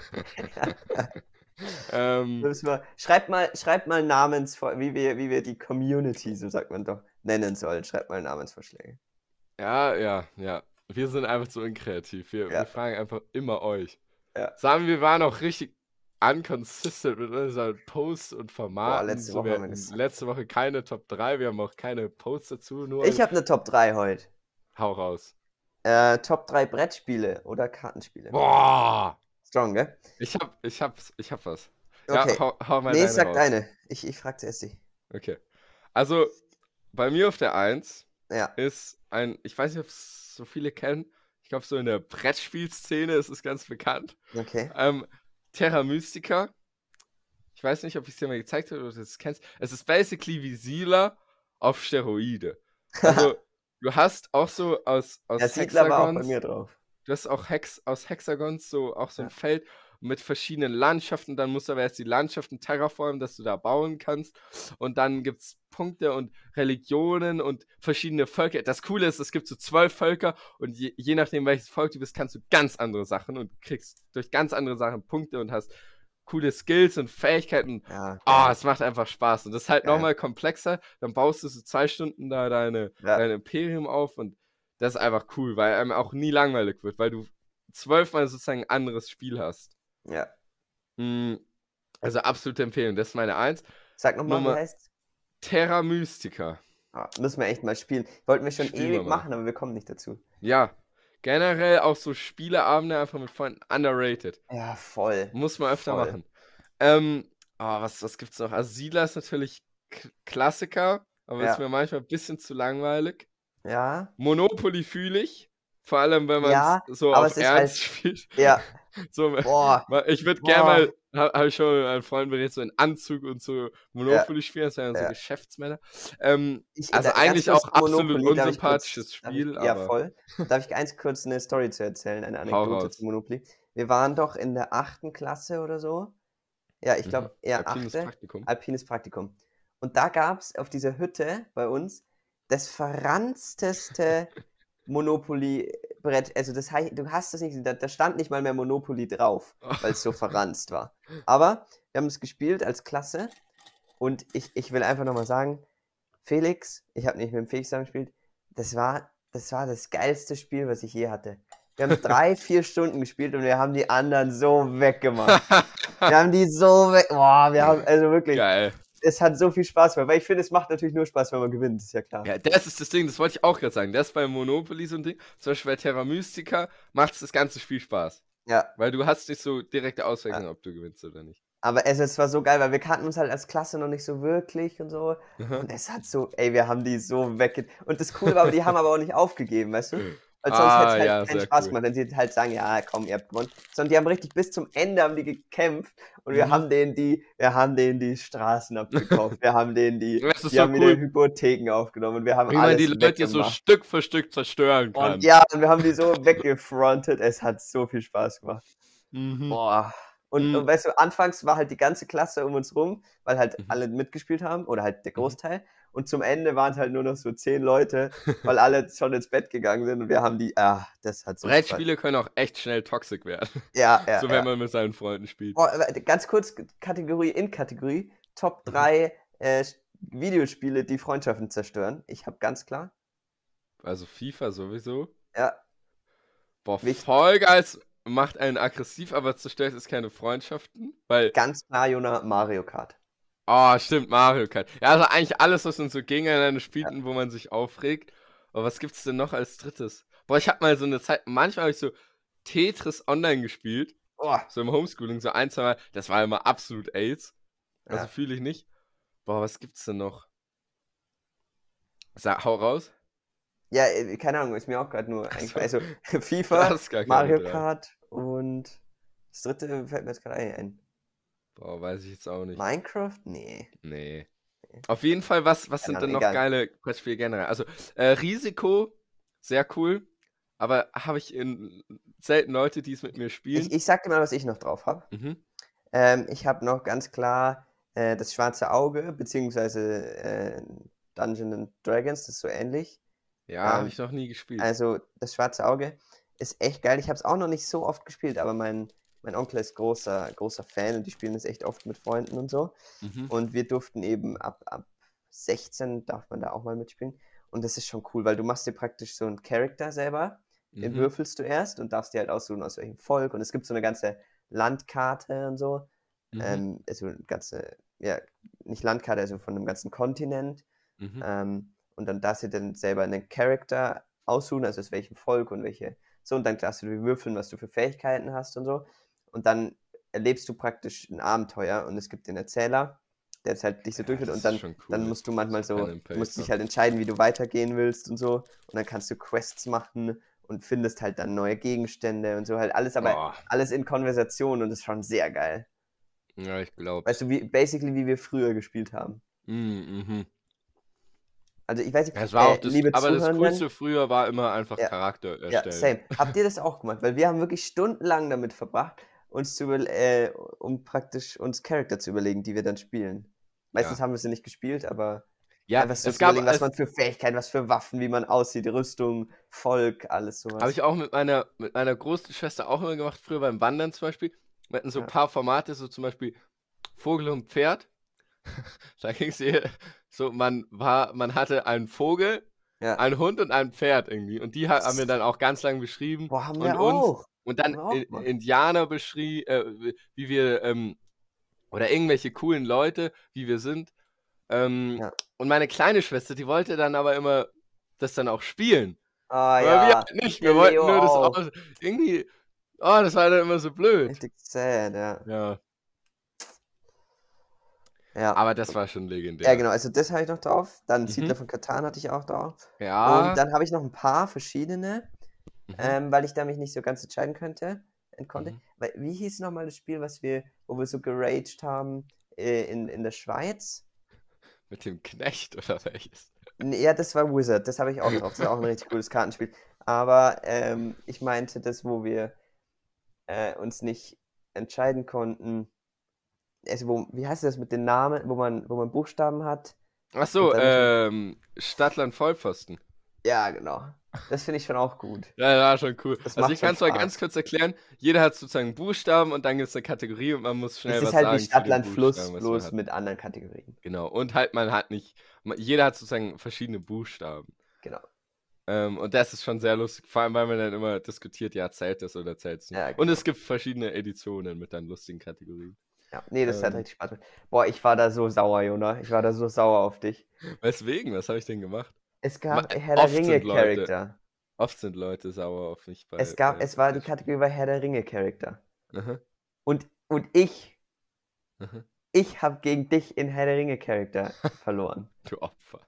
ähm, wir, schreibt mal, schreibt mal Namensvor wie wir, wie wir die Community, so sagt man doch, nennen sollen. Schreibt mal Namensvorschläge. ja, ja, ja. Wir sind einfach so unkreativ. Wir, Ja. wir fragen einfach immer euch. Ja. Sagen wir, waren auch richtig unconsistent mit unseren Posts und Formaten. letzte so, Woche haben das- letzte Woche keine Top 3, wir haben auch keine Posts dazu, nur Ich habe eine Top 3 heute. hau raus. Äh, Top 3 Brettspiele oder Kartenspiele. Boah! Strong, gell? Ich hab, ich hab, ich hab was. Okay. Ja, hau, hau mal nee, deine sag raus. deine. Ich, ich frag zuerst dich. Okay. Also, bei mir auf der 1 Ja. ist ein, ich weiß nicht, ob es so viele kennen, ich glaube, so in der Brettspielszene ist es ganz bekannt. Okay. Ähm, Terra Mystica. Ich weiß nicht, ob ich es dir mal gezeigt habe oder du es kennst. Es ist basically wie Sila auf Steroide. [laughs] Also, du hast auch so aus, aus Der Siedler war auch bei Hexagons, mir drauf. du hast auch Hex, aus Hexagons so auch so ein Ja. Feld mit verschiedenen Landschaften. Dann musst du aber erst die Landschaften terraformen, dass du da bauen kannst. Und dann gibt es Punkte und Religionen und verschiedene Völker. Das Coole ist, es gibt so zwölf Völker und je, je nachdem, welches Volk du bist, kannst du ganz andere Sachen und kriegst durch ganz andere Sachen Punkte und hast coole Skills und Fähigkeiten. Ja. Ah, geil. es macht einfach Spaß. Und das ist halt nochmal komplexer. Dann baust du so zwei Stunden da deine, Ja. dein Imperium auf und das ist einfach cool, weil einem auch nie langweilig wird, weil du zwölfmal sozusagen ein anderes Spiel hast. Ja. Mm, Also absolute Empfehlung. Das ist meine Eins. Sag nochmal, wie heißt Terra Mystica. ah, Müssen wir echt mal spielen. Wollten wir schon Spielen wir ewig mal. machen, aber wir kommen nicht dazu. Ja. Generell auch so Spieleabende einfach mit Freunden underrated. Ja, voll. Muss man öfter Voll. machen. Ähm, ah, was, was gibt's noch? Also Siedler ist natürlich K Klassiker, aber Ja. ist mir manchmal ein bisschen zu langweilig. Ja. Monopoly fühle ich. Vor allem, wenn man Ja, so auf ist Ernst halt- [laughs] spielt. Ja. [laughs] So, Boah. Ich würde gerne mal, habe hab ich schon mit meinen Freunden berichtet, so in Anzug und so Monopoly spielen, das so Ja. Geschäftsmänner. Ähm, Ich, Also eigentlich kurz auch absolut Monopoly, kurz- unsympathisches darf Spiel, Ich, ja, voll. Darf ich eins kurz eine Story zu erzählen, eine [laughs] Anekdote zu Monopoly? Wir waren doch in der achten Klasse oder so. Ja, ich glaube eher Alpines achte. Praktikum. Alpines Praktikum. Und da gab es auf dieser Hütte bei uns das verranzteste Monopoly-Brett. Also das heißt, du hast das nicht, da, da stand nicht mal mehr Monopoly drauf, weil es so verranzt war. Aber wir haben es gespielt als Klasse und ich, ich will einfach nochmal sagen, Felix, ich habe nicht mit dem Felix zusammen gespielt, das war, das war das geilste Spiel, was ich je hatte. Wir haben drei, [laughs] vier Stunden gespielt und wir haben die anderen so weggemacht. [laughs] Wir haben die so weg. Boah, wir haben, also wirklich, Geil. Es hat so viel Spaß gemacht. Weil ich finde, es macht natürlich nur Spaß, wenn man gewinnt, ist ja klar. Ja, das ist das Ding, das wollte ich auch gerade sagen. Das bei Monopoly so ein Ding. Zum Beispiel bei Terra Mystica macht das ganze Spiel Spaß. Ja, Weil du hast nicht so direkte Auswirkungen, ob du gewinnst oder nicht. Aber es, es war so geil, weil wir kannten uns halt als Klasse noch nicht so wirklich und so. Aha. Und es hat so, ey, wir haben die so wegge... Und das Coole war, die haben aber auch nicht aufgegeben, weißt du? Weil sonst Ah, hätte es halt ja, keinen Spaß cool. gemacht, wenn sie halt sagen, ja, komm, ihr habt gewonnen. Sondern die haben richtig bis zum Ende haben die gekämpft und wir Mhm. haben denen die, wir haben denen die Straßen abgekauft, wir haben denen die, [laughs] Das ist die so haben cool, Hypotheken aufgenommen und wir haben wie man alles die Leute so. Stück für Stück zerstören kann. Und ja, und wir haben die so weggefrontet, es hat so viel Spaß gemacht. Mhm. Boah. Und, Mhm. und weißt du, anfangs war halt die ganze Klasse um uns rum, weil halt Mhm. alle mitgespielt haben oder halt der Mhm. Großteil. Und zum Ende waren es halt nur noch so zehn Leute, weil alle [laughs] schon ins Bett gegangen sind und wir haben die, ah, das hat so. Brettspiele können auch echt schnell toxisch werden. Ja, ja, [laughs] so ja. wenn man mit seinen Freunden spielt. Aber ganz kurz, Kategorie in Kategorie, Top Mhm. 3 äh, Videospiele, die Freundschaften zerstören. Ich habe ganz klar, Also FIFA sowieso. ja, Boah, Wichtig. Fall Guys macht einen aggressiv, aber zerstört es keine Freundschaften. Weil, ganz klar, Jona, Mario Kart. Oh, stimmt, Mario Kart. Ja, also eigentlich alles, was man so gegeneinander spielt und wo man sich aufregt. Aber was gibt's denn noch als drittes? Boah, ich hab mal so eine Zeit, manchmal habe ich so Tetris online gespielt. Boah, So im Homeschooling, so ein, zwei Mal. Das war immer absolut AIDS. Also Ja. fühle ich nicht. Boah, was gibt's denn noch? Sa hau raus. ja, äh, keine Ahnung, ist mir auch gerade nur. Also [laughs] Du FIFA, Mario. Kart und das dritte fällt mir jetzt gerade ein. Boah, weiß ich jetzt auch nicht. Minecraft? Nee. Nee. Auf jeden Fall, was, was Keine sind denn noch egal. geile Brettspiele generell? Also, äh, Risiko, sehr cool. Aber habe ich in selten Leute, die es mit mir spielen. Ich, ich sag dir mal, was ich noch drauf habe. mhm. Ähm, ich habe noch ganz klar äh, das schwarze Auge, beziehungsweise äh, Dungeons and Dragons, das ist so ähnlich. Ja, Ähm, habe ich noch nie gespielt. Also das schwarze Auge ist echt geil. Ich habe es auch noch nicht so oft gespielt, aber mein, mein Onkel ist großer, großer Fan und die spielen es echt oft mit Freunden und so. mhm. Und wir durften eben ab, ab 16 darf man da auch mal mitspielen. Und das ist schon cool, weil du machst dir praktisch so einen Charakter selber, den Mhm. würfelst du erst und darfst dir halt aussuchen, aus welchem Volk. Und es gibt so eine ganze Landkarte und so. Mhm. Ähm, also eine ganze, ja, nicht Landkarte, also von einem ganzen Kontinent. Mhm. Ähm, und dann darfst du dann selber einen Charakter aussuchen, also aus welchem Volk und welche. So, und dann darfst du dir würfeln, was du für Fähigkeiten hast und so. Und dann erlebst du praktisch ein Abenteuer und es gibt den Erzähler, der jetzt halt dich so Ja, durchführt und dann, cool. dann musst du manchmal So du musst dich halt entscheiden, wie du weitergehen willst und so. Und dann kannst du Quests machen und findest halt dann neue Gegenstände und so halt alles, aber Boah. alles in Konversation und das ist schon sehr geil. Ja, ich glaube. Weißt du, wie, basically wie wir früher gespielt haben. Mhm, mhm. Also ich weiß nicht, Ja, Es war auch äh, das, liebe aber das Coolste früher war immer einfach Ja. Charakter Ja, erstellen. same. Habt ihr das auch gemacht? Weil wir haben wirklich stundenlang damit verbracht, uns zu äh, um praktisch uns Charakter zu überlegen, die wir dann spielen. Meistens Ja. haben wir sie nicht gespielt, aber Ja, einfach so es gab, was man für Fähigkeiten, was für Waffen, wie man aussieht, Rüstung, Volk, alles sowas. Habe ich auch mit meiner, mit meiner großen Schwester auch immer gemacht, früher beim Wandern zum Beispiel. Wir hatten so ein Ja. paar Formate, so zum Beispiel Vogel und Pferd. [laughs] da ging es hier so, man war, man hatte einen Vogel, Ja. einen Hund und ein Pferd irgendwie. Und die ha- haben wir dann auch ganz lang beschrieben. Boah, haben und wir uns- auch. Und dann wir gemacht. Indianer beschrieben, äh, wie wir, ähm, oder irgendwelche coolen Leute, wie wir sind. Ähm, Ja. Und meine kleine Schwester, die wollte dann aber immer das dann auch spielen. Ah Aber wir ja, halt nicht. Wir wollten Leo nur das auch. aus. Irgendwie. Oh, das war dann immer so blöd. richtig sad, ja. Ja. Ja, Aber das war schon legendär. ja genau, also das habe ich noch drauf. Dann Mhm. Siedler von Katan hatte ich auch drauf. Ja. Und dann habe ich noch ein paar verschiedene, Mhm. ähm, weil ich da mich nicht so ganz entscheiden könnte, konnte. Mhm. Weil, wie hieß nochmal das Spiel, was wir, wo wir so geraged haben äh, in, in der Schweiz? Mit dem Knecht oder welches? Ja, das war Wizard, das habe ich auch drauf. Das war auch ein richtig [laughs] cooles Kartenspiel. Aber ähm, ich meinte das, wo wir äh, uns nicht entscheiden konnten. Also, wo, wie heißt das mit den Namen, wo man, wo man Buchstaben hat? Ach so, ähm, Stadtland Vollpfosten. Ja, genau. Das finde ich schon auch gut. [laughs] Ja, das war schon cool. Das also ich kann es mal ganz kurz erklären. Jeder hat sozusagen Buchstaben und dann gibt es eine Kategorie und man muss schnell was ist halt sagen wie Stadtland Fluss, bloß hat. mit anderen Kategorien. Genau. Und halt, man hat nicht, jeder hat sozusagen verschiedene Buchstaben. Genau. Ähm, und das ist schon sehr lustig, vor allem weil man dann immer diskutiert, ja, zählt das oder zählt es nicht. Ja, Und genau. es gibt verschiedene Editionen mit dann lustigen Kategorien. Ja, nee, das hat Ähm. richtig Spaß gemacht. Boah, ich war da so sauer, Jona. Ich war da so sauer auf dich. Weswegen? Was habe ich denn gemacht? Es gab Ma- Herr der Ringe Charakter. Oft sind Leute sauer auf mich bei. Es gab, bei es war die. Kategorie war Herr der Ringe Charakter. Aha. Und, und ich Mhm. Ich habe gegen dich in Herr der Ringe Charakter [laughs] verloren. Du Opfer.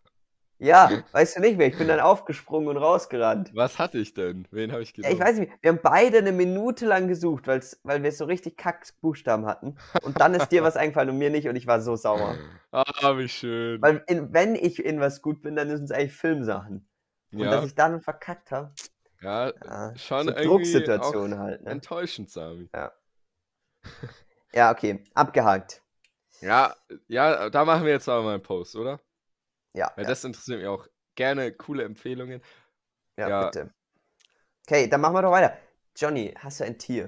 Ja, [laughs] weißt du nicht mehr. Ich bin dann aufgesprungen und rausgerannt. Was hatte ich denn? Wen habe ich Ja, genommen? ich weiß nicht, wir haben beide eine Minute lang gesucht, weil's, weil wir so richtig Kack-Buchstaben hatten. Und dann ist dir was eingefallen und mir nicht und ich war so sauer. [laughs] Ah, wie schön. Weil in, wenn ich in was gut bin, dann sind es eigentlich Filmsachen. Und dass ja, ich dann verkackt habe, ja, ja, schon so Drucksituation halt. Ne? enttäuschend, Sami. Ja, okay, abgehakt. Ja, ja, da machen wir jetzt aber mal einen Post, oder? Ja, Weil ja, das interessiert mich auch. Gerne coole Empfehlungen. ja, ja. bitte. Okay, dann machen wir doch weiter. Johnny, hast du ein Tier?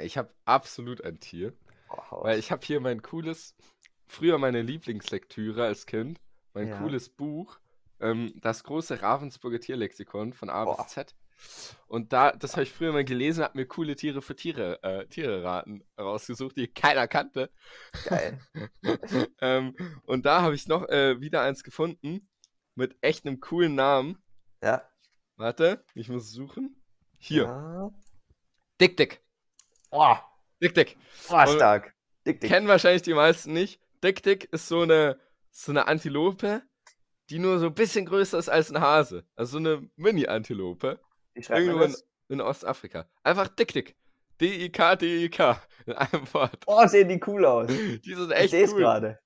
Ich habe absolut ein Tier, Oh, weil ich habe hier mein cooles, früher meine Lieblingslektüre als Kind, mein Ja. cooles Buch, ähm, das große Ravensburger Tierlexikon von A Boah. bis Z. Und da, das habe ich früher mal gelesen, habe mir coole Tiere für Tiere, äh, Tiere-Raten rausgesucht, die keiner kannte. Geil. [laughs] ähm, und da habe ich noch äh, wieder eins gefunden mit echt einem coolen Namen. Ja. Warte, ich muss suchen. Hier, Ja. Dick Dick. Oh, Dick Dick. oh stark. Dick, dick. Kennen wahrscheinlich die meisten nicht. Dick Dick ist so eine, so eine Antilope, die nur so ein bisschen größer ist als ein Hase. Also so eine Mini-Antilope. Irgendwo in, in Ostafrika. Einfach Dick Dick. D-I-K, D-I-K. [laughs] In einem Wort. Oh, sehen die cool aus. [laughs] Die sind Ich echt es cool. gerade.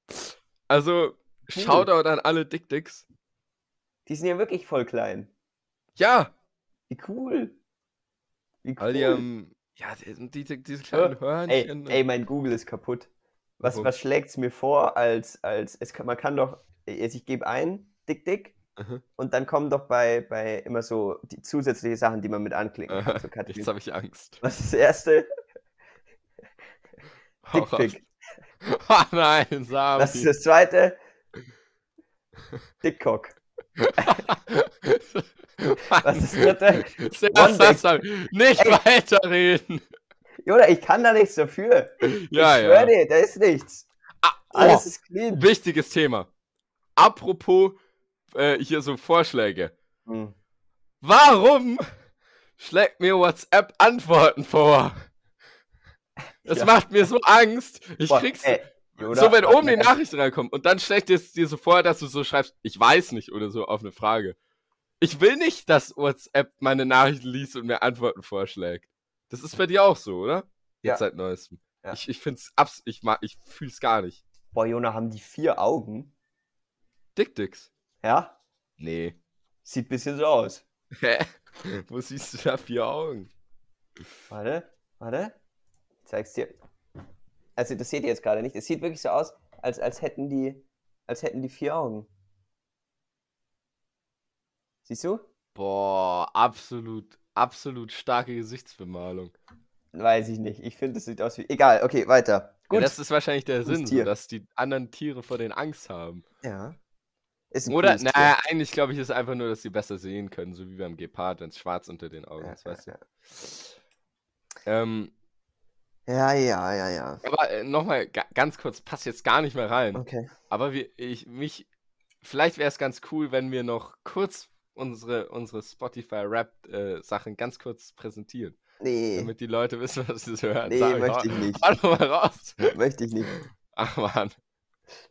Also, Shoutout an alle Dick Dicks. Die sind ja wirklich voll klein. Ja, Wie cool. Wie cool. weil die haben, ja, die, diese, diese kleinen ey, Hörnchen. ey, mein Google ist kaputt. Was, Warum? was schlägt es mir vor, als, als es kann, man kann doch, ich gebe ein, dick, und dann kommen doch bei, bei immer so die zusätzliche Sachen, die man mit anklicken kann. So. Jetzt habe ich Angst. Was ist das erste? Raus. [laughs] Dickpick. [laughs] Oh nein, Sami. Was ist das zweite? Dickcock. [laughs] Was ist das dritte? Das, Sami. Nicht Ey. weiterreden. Joda, ich kann da nichts dafür. Ja, ich schwör ja. dir, da ist nichts. Ah, oh, Alles ist clean. wichtiges Thema. Apropos äh, hier so Vorschläge. Hm. Warum schlägt mir WhatsApp Antworten vor? Das Ja. macht mir so Angst. Ich Boah, krieg's ey, so, wenn oben die Nachricht reinkommt und dann schlägt es dir so vor, dass du so schreibst, ich weiß nicht oder so auf eine Frage. Ich will nicht, dass WhatsApp meine Nachrichten liest und mir Antworten vorschlägt. Das ist bei dir auch so, oder? Jetzt Ja. seit neuestem. Ja. Ich, ich find's abs ich mag ich fühl's gar nicht. Boah, Jona, haben die vier Augen? Dick Dicks. Ja? Nee. Sieht ein bisschen so aus. Hä? [laughs] Wo siehst du da vier Augen? Warte, warte. Ich zeig's dir. Also, das seht ihr jetzt gerade nicht. Es sieht wirklich so aus, als, als hätten die, als hätten die vier Augen. Siehst du? Boah, absolut, absolut starke Gesichtsbemalung. Weiß ich nicht. Ich finde, es sieht aus wie. Egal, okay, weiter. Ja, Gut. das ist wahrscheinlich der Gutes Sinn, so, dass die anderen Tiere vor denen Angst haben. Ja. Ist Oder, naja, eigentlich glaube ich, ist einfach nur, dass sie besser sehen können, so wie beim Gepard, wenn es schwarz unter den Augen Ja, ist, weißt ja, du? Ähm, ja, ja, ja, ja. aber äh, nochmal ga ganz kurz, passt jetzt gar nicht mehr rein. Okay. Aber wir, ich, mich, vielleicht wäre es ganz cool, wenn wir noch kurz unsere, unsere Spotify-Rap-Sachen ganz kurz präsentieren, Nee, damit die Leute wissen, was sie hören. nee, Sag möchte hau- ich nicht. Doch mal raus. Möchte ich nicht. Ach man.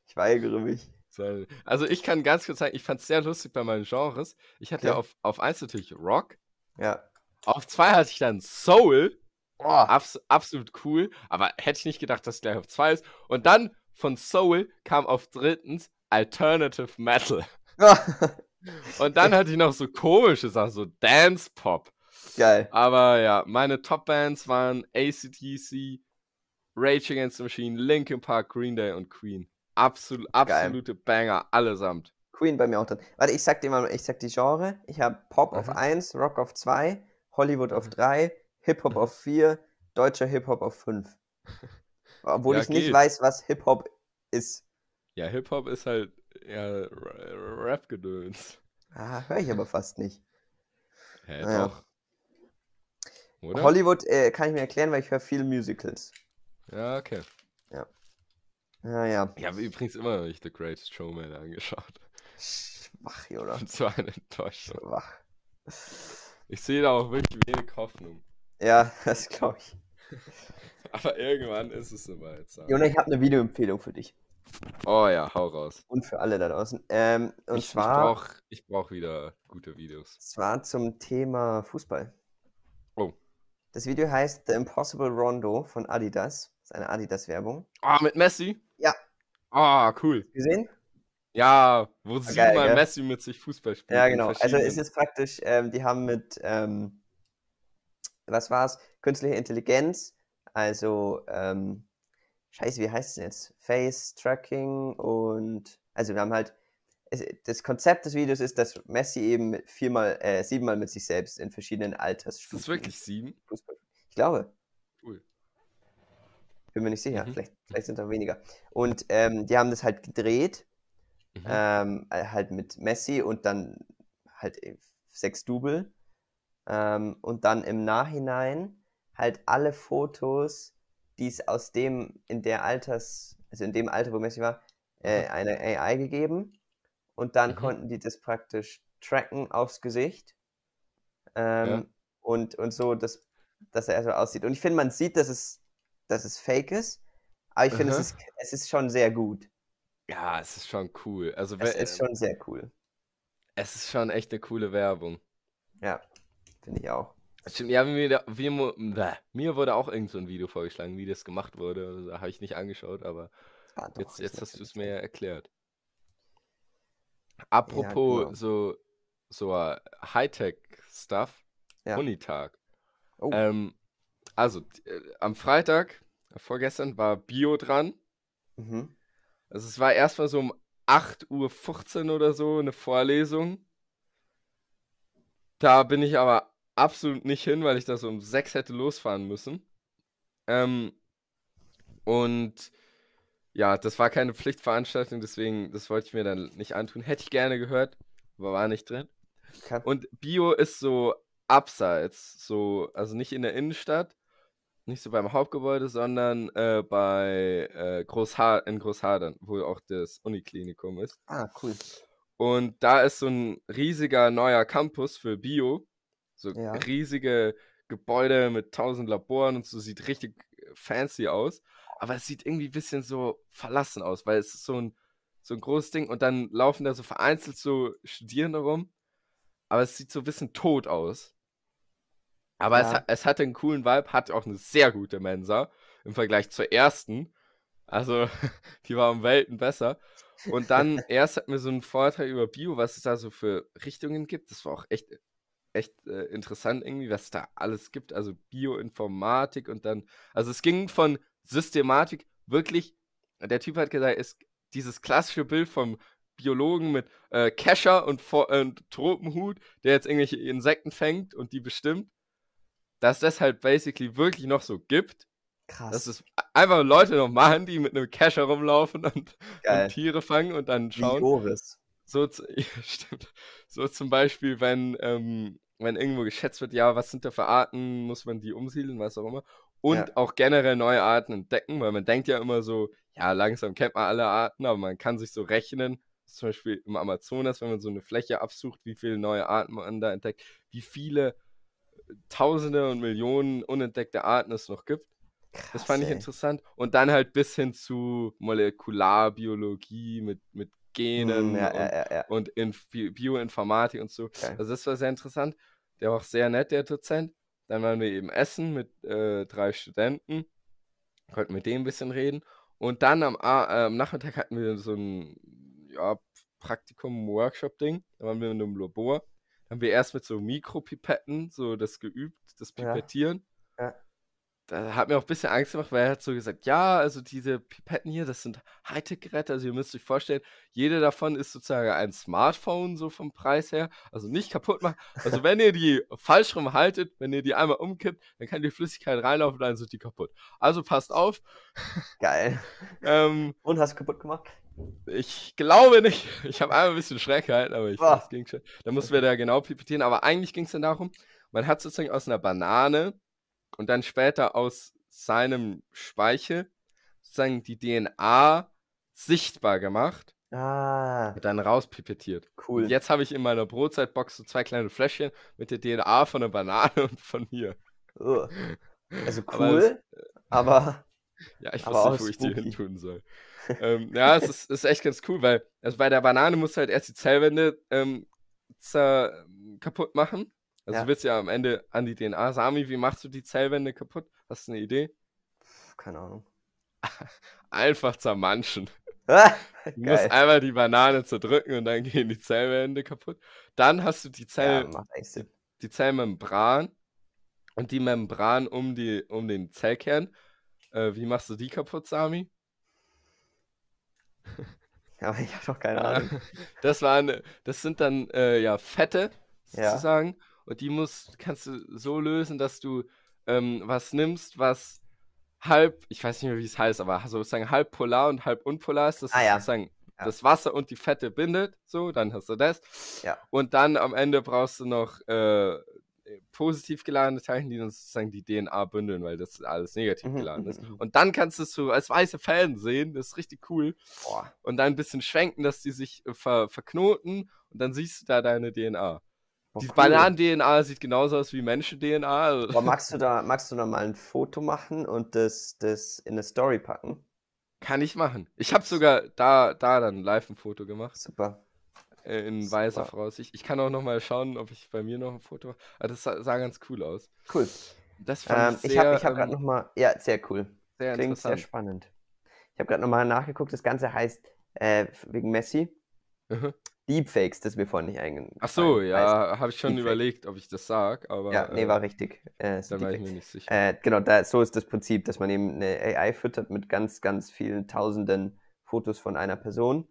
Ich weigere mich. So, Also ich kann ganz kurz sagen, ich fand es sehr lustig bei meinen Genres. Ich hatte Okay. auf, auf 1 natürlich Rock, Ja. auf 2 hatte ich dann Soul, Oh, abs absolut cool, aber hätte ich nicht gedacht, dass es gleich auf 2 ist. Und dann von Soul kam auf drittens Alternative Metal. [laughs] Und dann hatte ich noch so komische Sachen, so Dance Pop. Geil. Aber ja, meine Top-Bands waren ACDC, Rage Against the Machine, Linkin Park, Green Day und Queen. Absolut, absolute Banger, allesamt. Queen bei mir auch drin. Warte, ich sag dir mal, ich sag die Genre. Ich habe Pop auf Mhm. 1, Rock auf 2, Hollywood auf Mhm. 3, Hip-Hop auf 4, deutscher Hip-Hop auf 5. [laughs] Obwohl Ja, ich nicht geht. weiß, was Hip-Hop ist. Ja, Hip-Hop ist halt ja, Ra- Rap-Gedöns. Ah, höre ich aber fast nicht. [laughs] Hä, Naja. doch. Oder? Hollywood äh, kann ich mir erklären, weil ich höre viele Musicals. ja, okay. Ja, ja. Ich habe übrigens immer noch nicht The Greatest Showman angeschaut. Schwach, oder? Und [laughs] so eine Enttäuschung. Schwach. Ich sehe da auch wirklich wenig Hoffnung. Ja, [laughs] das glaube ich. [laughs] Aber irgendwann ist es soweit. sagen Jona, ich habe eine Videoempfehlung für dich Oh ja, hau raus. und für alle da draußen. Ähm, und Ich, ich zwar, brauch, wieder gute Videos. zwar zum Thema Fußball. Oh. Das Video heißt The Impossible Rondo von Adidas. Das ist eine Adidas-Werbung. Ah, mit Messi? Ja. Ah, cool. Gesehen? Ja, wo geil, man gell? Messi mit sich Fußball spielen? Ja, genau. Also es ist praktisch, ähm, die haben mit, ähm, was war's? Künstliche Intelligenz, also, ähm, scheiße, wie heißt es jetzt? Face Tracking und, also wir haben halt, es, das Konzept des Videos ist, dass Messi eben viermal, äh, siebenmal mit sich selbst in verschiedenen Ist Altersstufen das wirklich sieben? Fußball. Ich glaube. Bin mir nicht sicher. Mhm. Vielleicht, vielleicht sind es auch weniger. Und ähm, die haben das halt gedreht Mhm. ähm, äh, halt mit Messi und dann halt äh, sechs Double. Ähm, und dann im Nachhinein halt alle Fotos, die es aus dem, in der Alters, also in dem Alter, wo Messi war, äh, eine AI gegeben. Und dann Mhm. konnten die das praktisch tracken aufs Gesicht. Ähm, Ja. und, und so, dass, dass er so aussieht. Und ich finde, man sieht, dass es, dass es fake ist. Aber ich finde, es ist, es ist schon sehr gut. Ja, es ist schon cool. Also, Es ist schon sehr cool. es ist schon echt eine coole Werbung. Ja, finde ich auch. Stimmt, ja, mir, bäh, mir wurde auch irgend so ein Video vorgeschlagen, wie das gemacht wurde. Also, habe ich nicht angeschaut, aber Ah, doch, jetzt, jetzt hast du es mir ja erklärt. Apropos genau. so, so äh, Hightech-Stuff, Ja. Unitag. Oh, Ähm, also, äh, am Freitag, vorgestern, war Bio dran. mhm. Also es war erstmal so um 8.15 Uhr oder so eine Vorlesung. Da bin ich aber absolut nicht hin, weil ich da so um 6 hätte losfahren müssen. Ähm, und ja, das war keine Pflichtveranstaltung, deswegen, das wollte ich mir dann nicht antun. Hätte ich gerne gehört, aber war nicht drin. Und Bio ist so abseits, so, also nicht in der Innenstadt, nicht so beim Hauptgebäude, sondern äh, bei äh, Großha in Großhadern, wo auch das Uniklinikum ist. Ah, cool. Und da ist so ein riesiger neuer Campus für Bio. So Ja. riesige Gebäude mit tausend Laboren und so, sieht richtig fancy aus. Aber es sieht irgendwie ein bisschen so verlassen aus, weil es ist so ein, so ein großes Ding und dann laufen da so vereinzelt so Studierende rum. Aber es sieht so ein bisschen tot aus. Aber es, Ja. hat, es hatte einen coolen Vibe, hat auch eine sehr gute Mensa im Vergleich zur ersten. Also, [laughs] die war um Welten besser. Und dann [laughs] erst hatten wir so einen Vortrag über Bio, was es da so für Richtungen gibt. Das war auch echt, echt äh, interessant irgendwie, was es da alles gibt. Also Bioinformatik und dann, also es ging von Systematik wirklich, der Typ hat gesagt, ist dieses klassische Bild vom Biologen mit äh, Kescher und, äh, und Tropenhut, der jetzt irgendwelche Insekten fängt und die bestimmt, dass das halt basically wirklich noch so gibt. Krass. Dass es einfach Leute noch machen, die mit einem Kescher rumlaufen und, und Tiere fangen und dann Wie schauen. Joris. So, [laughs] ja, stimmt. So zum Beispiel, wenn, ähm, wenn irgendwo geschätzt wird, ja, was sind da für Arten, muss man die umsiedeln, was auch immer. Und Ja. auch generell neue Arten entdecken, weil man denkt ja immer so, ja, langsam kennt man alle Arten, aber man kann sich so rechnen, zum Beispiel im Amazonas, wenn man so eine Fläche absucht, wie viele neue Arten man da entdeckt, wie viele Tausende und Millionen unentdeckte Arten es noch gibt. Das Krass, fand ich ey. interessant. Und dann halt bis hin zu Molekularbiologie mit, mit Genen Hm, ja, und, ja, ja, und in Bi- Bioinformatik und so. Okay. Also das war sehr interessant. Der war auch sehr nett, der Dozent. Dann waren wir eben essen mit äh, drei Studenten. Konnten mit denen ein bisschen reden. Und dann am, äh, am Nachmittag hatten wir so ein ja, Praktikum, Workshop-Ding. Da waren wir in einem Labor. Haben wir erst mit so Mikropipetten so das geübt, das Ja. Pipettieren. Ja. Da hat mir auch ein bisschen Angst gemacht, weil er hat so gesagt, ja, also diese Pipetten hier, das sind Hightech-Geräte, also ihr müsst euch vorstellen, jede davon ist sozusagen ein Smartphone, so vom Preis her, also nicht kaputt machen. Also wenn ihr die falsch rum haltet, wenn ihr die einmal umkippt, dann kann die Flüssigkeit reinlaufen, dann sind die kaputt. Also passt auf. Geil. Ähm, Und hast du kaputt gemacht? ich glaube nicht. Ich habe einmal ein bisschen schräg gehalten, aber ich das ging schon. Da mussten wir da genau pipettieren. Aber eigentlich ging es dann darum, man hat sozusagen aus einer Banane und dann später aus seinem Speichel sozusagen die DNA sichtbar gemacht Ah, und dann rauspipettiert. cool. Und jetzt habe ich in meiner Brotzeitbox so zwei kleine Fläschchen mit der DNA von der Banane und von mir. Oh. Also Aber cool. aber. [laughs] Ja, ich aber wusste nicht, wo ich die hin tun soll. ähm, ja, es ist, ist echt ganz cool, weil also bei der Banane musst du halt erst die Zellwände ähm, kaputt machen. Also ja. du willst ja am Ende an die DNA. Sami, wie machst du die Zellwände kaputt? Hast du eine Idee? Keine Ahnung. [laughs] Einfach zermanschen. [laughs] du musst einmal die Banane zerdrücken und dann gehen die Zellwände kaputt. Dann hast du die Zell, ja, die Zellmembran und die Membran um, die, um den Zellkern. Äh, wie machst du die kaputt, Sami? [laughs] Aber ich habe doch keine Ahnung. Das waren, das sind dann äh, ja Fette sozusagen. Ja. Und die musst, kannst du so lösen, dass du ähm, was nimmst, was halb, ich weiß nicht mehr, wie es heißt, aber sozusagen halb polar und halb unpolar ist. Das ah, ist ja. sozusagen ja. das Wasser und die Fette bindet. So, dann hast du das. Ja. Und dann am Ende brauchst du noch äh, positiv geladene Teilchen, die dann sozusagen die DNA bündeln, weil das alles negativ mhm, geladen ist. Mhm, mhm. Und dann kannst du es so als weiße Fäden sehen, das ist richtig cool. Boah. Und dann ein bisschen schwenken, dass die sich äh, ver verknoten und dann siehst du da deine DNA. Oh, die cool. Bananen-DNA sieht genauso aus wie Menschen-DNA. Aber magst du, da, magst du da mal ein Foto machen und das, das in eine Story packen? Kann ich machen. Ich habe sogar da, da dann live ein Foto gemacht. Super. Äh, in Super. weißer Voraussicht. Ich kann auch noch mal schauen, ob ich bei mir noch ein Foto mache. Aber das sah, sah ganz cool aus. Cool. Das fand ähm, ich habe ich hab gerade ähm, noch mal, ja, sehr cool. Sehr Klingt sehr spannend. Ich habe gerade noch mal nachgeguckt. Das Ganze heißt äh, wegen Messi. Mhm. Deepfakes, das ist mir vorhin nicht eingefallen. Ach so, ja, habe ich schon Deepfake. überlegt, ob ich das sage, aber. Ja, nee, war äh, richtig. Äh, da war ich mir nicht sicher. Äh, genau, da, so ist das Prinzip, dass man eben eine AI füttert mit ganz, ganz vielen tausenden Fotos von einer Person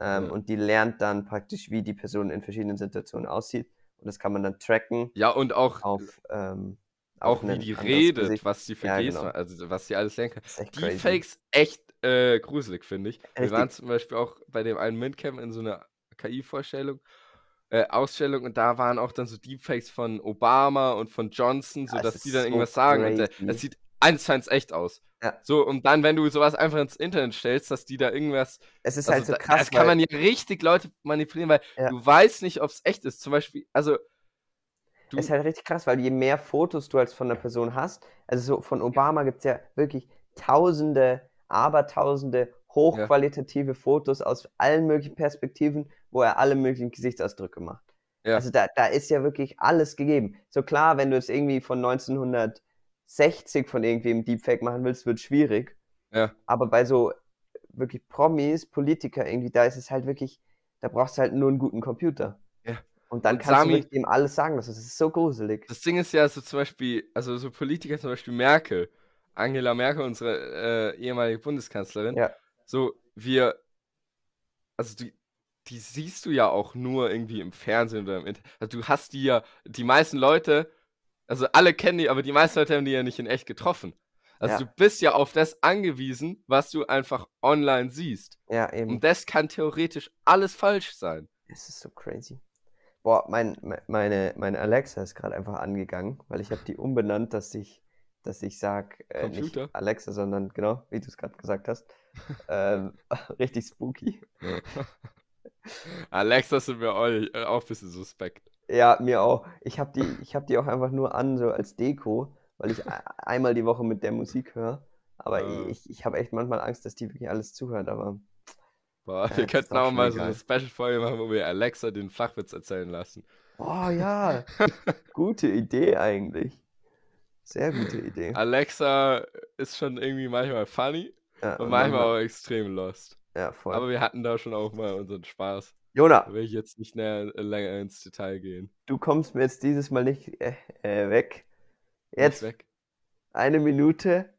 ähm, ja. und die lernt dann praktisch, wie die Person in verschiedenen Situationen aussieht und das kann man dann tracken. Ja, und auch. Auf, ähm, auch wie die redet, Gesicht. was sie für ja, genau. also was sie alles lernen kann. Deepfakes echt äh, gruselig, finde ich. Richtig. Wir waren zum Beispiel auch bei dem einen Mintcamp in so einer KI-Vorstellung, äh, Ausstellung und da waren auch dann so Deepfakes von Obama und von Johnson, sodass die dann so irgendwas sagen crazy. und das sieht eins zu eins echt aus. Ja. So, und dann, wenn du sowas einfach ins Internet stellst, dass die da irgendwas. Es ist halt also, halt so krass. Das kann man ja richtig Leute manipulieren, weil ja. du weißt nicht, ob es echt ist. Zum Beispiel, also. Du es ist halt richtig krass, weil je mehr Fotos du als von der Person hast, also so von Obama gibt es ja wirklich tausende, abertausende hochqualitative ja. Fotos aus allen möglichen Perspektiven, wo er alle möglichen Gesichtsausdrücke macht. Ja. Also da, da ist ja wirklich alles gegeben. So klar, wenn du es irgendwie von 1960 von irgendwem Deepfake machen willst, wird es schwierig. Ja. Aber bei so wirklich Promis, Politiker irgendwie, da ist es halt wirklich, da brauchst du halt nur einen guten Computer. Ja. Und dann und kannst Sami, du ihm alles sagen. Das ist so gruselig. Das Ding ist ja so zum Beispiel, also so Politiker, zum Beispiel Merkel, Angela Merkel, unsere äh, ehemalige Bundeskanzlerin, ja. So, wir, also die, die siehst du ja auch nur irgendwie im Fernsehen oder im Internet. Also du hast die ja, die meisten Leute, also alle kennen die, aber die meisten Leute haben die ja nicht in echt getroffen. Also ja. du bist ja auf das angewiesen, was du einfach online siehst. Ja, eben. Und das kann theoretisch alles falsch sein. Das ist so crazy. Boah, mein, meine, meine Alexa ist gerade einfach angegangen, weil ich habe die umbenannt, dass ich, dass ich sag, äh, nicht Alexa, sondern genau, wie du es gerade gesagt hast, ähm, [laughs] richtig spooky. Alexa sind mir auch, äh, auch ein bisschen suspekt. Ja, mir auch. Ich habe die, hab die auch einfach nur an, so als Deko, weil ich einmal die Woche mit der Musik höre. Aber äh. ich, ich habe echt manchmal Angst, dass die wirklich alles zuhört, aber. Boah, ja, wir könnten auch mal so eine Special-Folge machen, wo wir Alexa den Flachwitz erzählen lassen. Oh ja, [laughs] gute Idee eigentlich. Sehr gute Idee. Alexa ist schon irgendwie manchmal funny, ja, und, manchmal auch extrem lost. Ja, voll. Aber wir hatten da schon auch mal unseren Spaß. Jona. Da will ich jetzt nicht näher, äh, länger ins Detail gehen. Du kommst mir jetzt dieses Mal nicht äh, äh, weg. Jetzt weg. eine Minute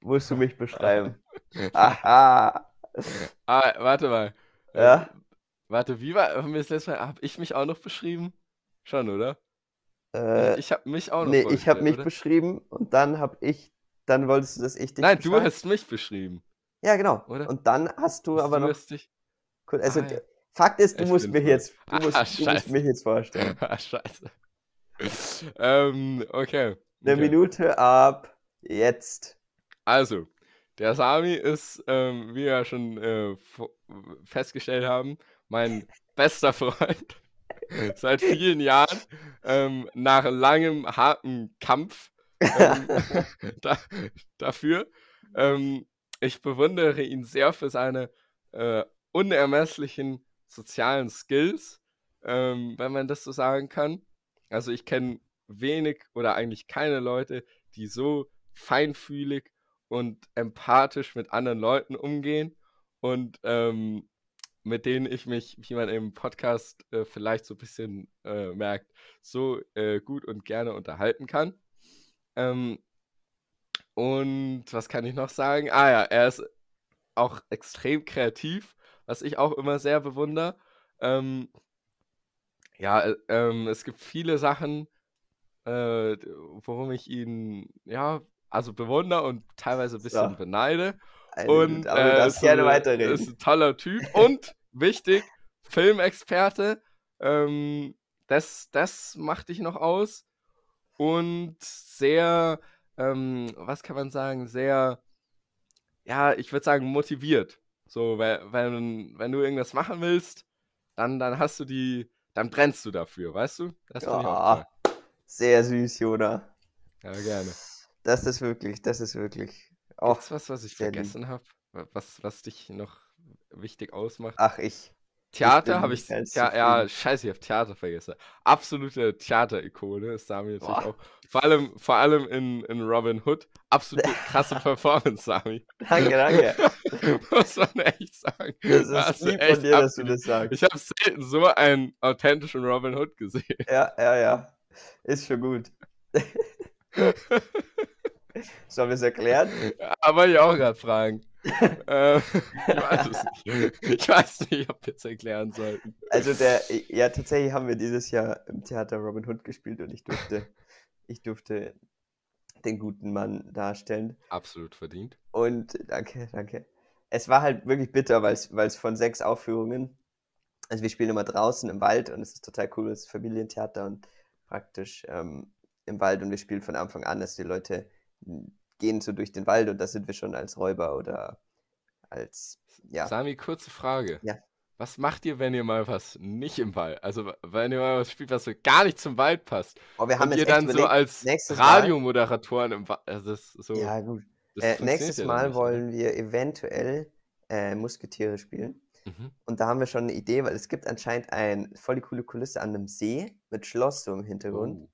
musst du mich beschreiben. [laughs] Aha. Ah, warte mal. Äh, ja? warte, wie war haben wir das letzte Mal? Hab ich mich auch noch beschrieben? Schon, oder? Äh, ich, ich habe mich auch noch Nee, ich habe mich oder? beschrieben und dann habe ich dann wolltest du, dass ich dich Nein, du hast mich beschrieben. Ja, genau. Oder? Und dann hast du hast aber du noch. Dich... Also, ah, ja. Fakt ist, du musst mir jetzt, du musst, ah, du musst mich jetzt vorstellen. [laughs] Ah, scheiße. ähm, okay. Eine okay. Minute ab jetzt. Also, der Sami ist, ähm, wie wir schon äh, festgestellt haben, mein [laughs] bester Freund seit vielen Jahren. Ähm, nach langem, harten Kampf ähm, [laughs] [laughs] da, dafür. Ähm, ich bewundere ihn sehr für seine äh, unermesslichen sozialen Skills, ähm, wenn man das so sagen kann. Also ich kenne wenig oder eigentlich keine Leute, die so feinfühlig und empathisch mit anderen Leuten umgehen und ähm, mit denen ich mich, wie man im Podcast äh, vielleicht so ein bisschen äh, merkt, so äh, gut und gerne unterhalten kann. Ähm, und was kann ich noch sagen? Ah ja, er ist auch extrem kreativ, was ich auch immer sehr bewundere. Ähm, ja, äh, ähm, es gibt viele Sachen, äh, worum ich ihn, ja, also bewundere und teilweise ein bisschen so. beneide. Also, und aber äh, ist, gerne weiterreden. ist ein toller Typ und [laughs] wichtig, Filmexperte. Ähm, das, das macht dich noch aus. Und sehr, ähm, was kann man sagen, sehr, ja, ich würde sagen, motiviert. So, wenn, wenn du irgendwas machen willst, dann, dann hast du die, dann brennst du dafür, weißt du? Das ja, sehr süß, Jona. Ja, gerne. Das ist wirklich, das ist wirklich. Auch was, was ich vergessen habe? Was, was dich noch wichtig ausmacht? Ach, ich. Theater habe ich. Ja, ja, scheiße, ich habe Theater vergessen. Absolute Theater-Ikone ist Sami natürlich Boah. auch. Vor allem, vor allem in, in Robin Hood. Absolute [laughs] krasse Performance, Sami. Danke, danke. [laughs] Muss man echt sagen. Das ist lieb von dir, dass du das sagst. Ich habe selten so einen authentischen Robin Hood gesehen. Ja, ja, ja. Ist schon gut. [laughs] Sollen wir es erklären? Aber ich auch gerade fragen. Äh, [laughs] ich weiß. Ich weiß nicht, ob wir es erklären sollten. Also der, ja, tatsächlich haben wir dieses Jahr im Theater Robin Hood gespielt und ich durfte, ich durfte den guten Mann darstellen. Absolut verdient. Und danke, danke. Es war halt wirklich bitter, weil es von sechs Aufführungen, also wir spielen immer draußen im Wald und es ist total cool, es ist Familientheater und praktisch ähm, im Wald und wir spielen von Anfang an, dass die Leute gehen so durch den Wald und da sind wir schon als Räuber oder als, ja. Sami, kurze Frage. Ja. Was macht ihr, wenn ihr mal was nicht im Wald, also wenn ihr mal was spielt, was so gar nicht zum Wald passt? Oh, wir haben und ihr dann so als Radiomoderatoren im Wald, also so, Ja, gut. Äh, nächstes ja Mal nicht, wollen ne? wir eventuell äh, Musketiere spielen. Mhm. Und da haben wir schon eine Idee, weil es gibt anscheinend eine voll coole Kulisse an einem See mit Schloss so im Hintergrund. Oh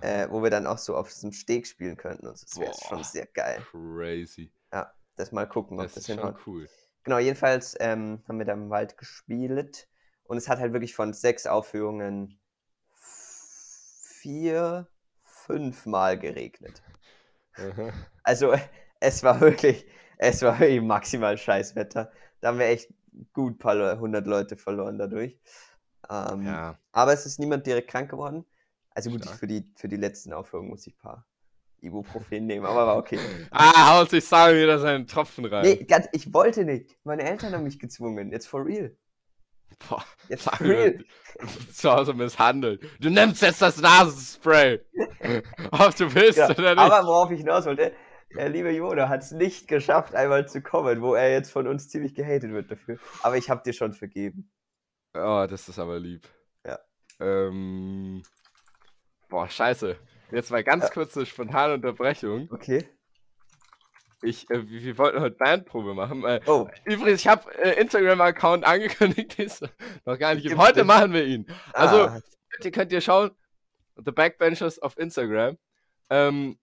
äh, wo wir dann auch so auf diesem Steg spielen könnten. Und das wäre schon sehr geil. Crazy. Ja, das mal gucken, ob das, das ist schon cool. Genau, jedenfalls ähm, haben wir da im Wald gespielt und es hat halt wirklich von sechs Aufführungen vier, fünf Mal geregnet. Also es war wirklich, es war wirklich maximal Scheißwetter. Da haben wir echt gut ein paar hundert Leute verloren dadurch. Ähm, ja. Aber es ist niemand direkt krank geworden. Also gut, für die, für die letzten Aufführungen muss ich ein paar Ibuprofen nehmen, aber war okay. [laughs] ah, haut sich Sami wieder seinen Tropfen rein. Nee, ganz, ich wollte nicht. Meine Eltern haben mich gezwungen. Jetzt for real. Boah, jetzt for real. [laughs] Zu Hause misshandelt. Du nimmst jetzt das Nasenspray. [laughs] Ob du willst ja, oder nicht. Aber worauf ich hinaus wollte, der liebe Yoda hat es nicht geschafft, einmal zu kommen, wo er jetzt von uns ziemlich gehatet wird dafür. Aber ich habe dir schon vergeben. Oh, das ist aber lieb. Ja. Ähm, Boah, scheiße. Jetzt mal ganz kurze spontane Unterbrechung. Okay. Ich, äh, wir, wir, wollten heute Bandprobe machen. Äh, oh. Übrigens, ich habe äh, Instagram-Account [laughs] angekündigt, ist noch gar nicht. Gibt heute nicht. machen wir ihn. Also, ah. ihr könnt ihr schauen, The Backbenchers auf Instagram. Ähm,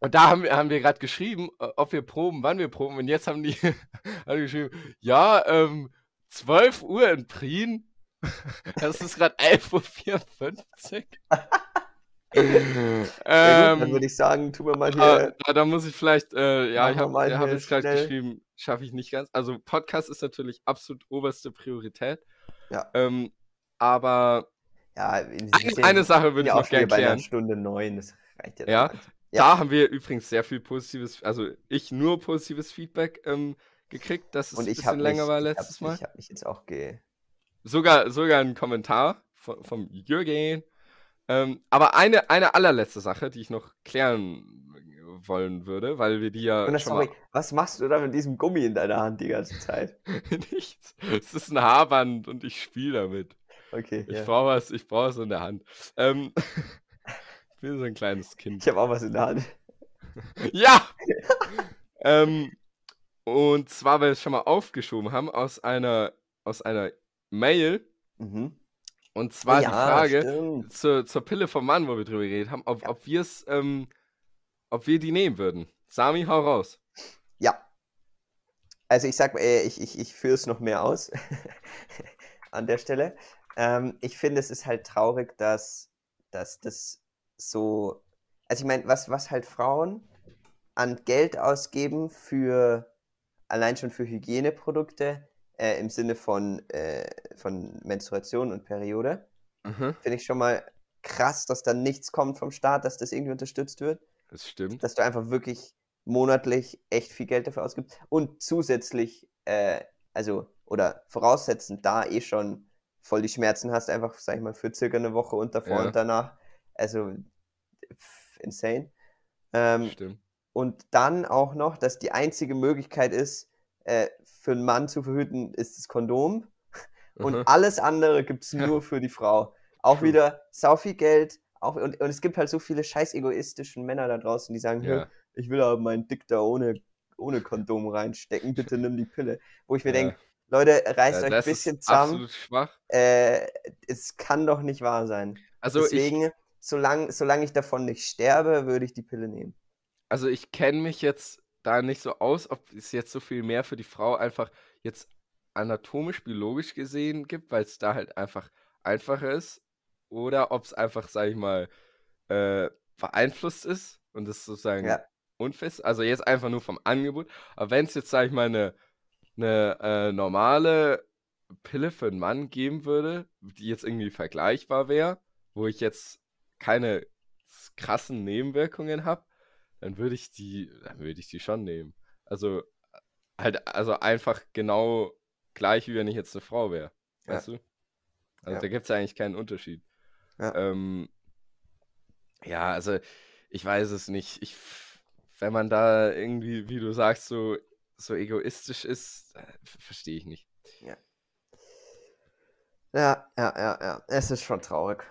und da haben, haben wir gerade geschrieben, ob wir proben, wann wir proben. Und jetzt haben die, [laughs] haben die geschrieben, ja, ähm, 12 Uhr in Prien. [laughs] Das ist gerade 11.54 Uhr. Ähm, ja, dann würde ich sagen, tun wir mal hier. Da, da muss ich vielleicht, äh, ja, ich habe hab jetzt gerade geschrieben, schaffe ich nicht ganz. Also Podcast ist natürlich absolut oberste Priorität. Ja. Ähm, aber ja, eine, eine, Sache würde ich noch gerne klären. Stunde neun, das reicht ja. Ja, da haben wir übrigens sehr viel positives, also ich nur positives Feedback ähm, gekriegt, dass es Und ein bisschen länger mich, war letztes ich Mal. Ich habe mich jetzt auch ge... Sogar, sogar ein Kommentar vom, vom Jürgen ähm, aber eine, eine allerletzte Sache, die ich noch klären wollen würde, weil wir die ja. schon sorry, mal... was machst du da mit diesem Gummi in deiner Hand die ganze Zeit? [laughs] Nichts. Es ist ein Haarband und ich spiele damit. Okay. Ich ja. brauche was, ich brauche es in der Hand. Ähm, [laughs] Wie so ein kleines Kind. Ich habe auch was in der Hand. [laughs] Ja! ähm, und zwar, weil wir es schon mal aufgeschoben haben, aus einer, aus einer Mail. Mhm. Und zwar die Ja, Frage stimmt. zur, zur Pille vom Mann, wo wir drüber geredet haben, ob, Ja. ob wir es, ähm, ob wir die nehmen würden. Sami, hau raus. Ja. Also ich sag, äh, ich, ich, ich führe es noch mehr aus [laughs] an der Stelle. Ähm, ich finde, es ist halt traurig, dass, dass das so. Also ich meine, was, was halt Frauen an Geld ausgeben für allein schon für Hygieneprodukte äh, im Sinne von, äh, von Menstruation und Periode, Mhm, finde ich schon mal krass, dass da nichts kommt vom Staat, dass das irgendwie unterstützt wird das stimmt. dass du einfach wirklich monatlich echt viel Geld dafür ausgibst und zusätzlich, äh, also, oder voraussetzend da eh schon voll die Schmerzen hast, einfach, sag ich mal, für circa eine Woche und davor Ja. und danach. Also, insane. Ähm, Stimmt. und dann auch noch, dass die einzige Möglichkeit ist, äh, für einen Mann zu verhüten, ist das Kondom. Und Mhm. alles andere gibt es nur für die Frau. Auch True. wieder sau viel Geld. Auch, und, und es gibt halt so viele scheiß egoistischen Männer da draußen, die sagen, Ja. "Hä, ich will aber meinen Dick da ohne, ohne Kondom reinstecken, [laughs] bitte nimm die Pille. Wo ich mir Ja. denke, Leute, reißt Ja, euch ein bisschen zusammen. Äh, es kann doch nicht wahr sein. Also ich, Deswegen, solange solang ich davon nicht sterbe, würde ich die Pille nehmen. also ich kenne mich jetzt da nicht so aus, ob es jetzt so viel mehr für die Frau einfach jetzt anatomisch, biologisch gesehen gibt, weil es da halt einfach einfacher ist. Oder ob es einfach, sag ich mal, äh, beeinflusst ist und es sozusagen Ja. unfest. Also jetzt einfach nur vom Angebot. Aber wenn es jetzt, sag ich mal, eine, eine äh, normale Pille für einen Mann geben würde, die jetzt irgendwie vergleichbar wäre, wo ich jetzt keine krassen Nebenwirkungen habe, dann würde ich die, dann würde ich die schon nehmen. Also halt, also einfach genau gleich, wie wenn ich jetzt eine Frau wäre. Ja. Weißt du? Also Ja. da gibt es ja eigentlich keinen Unterschied. Ja. Ähm, ja, also ich weiß es nicht. Ich, wenn man da irgendwie, wie du sagst, so, so egoistisch ist, äh, verstehe ich nicht. Ja, ja, ja, ja. Es ist schon traurig.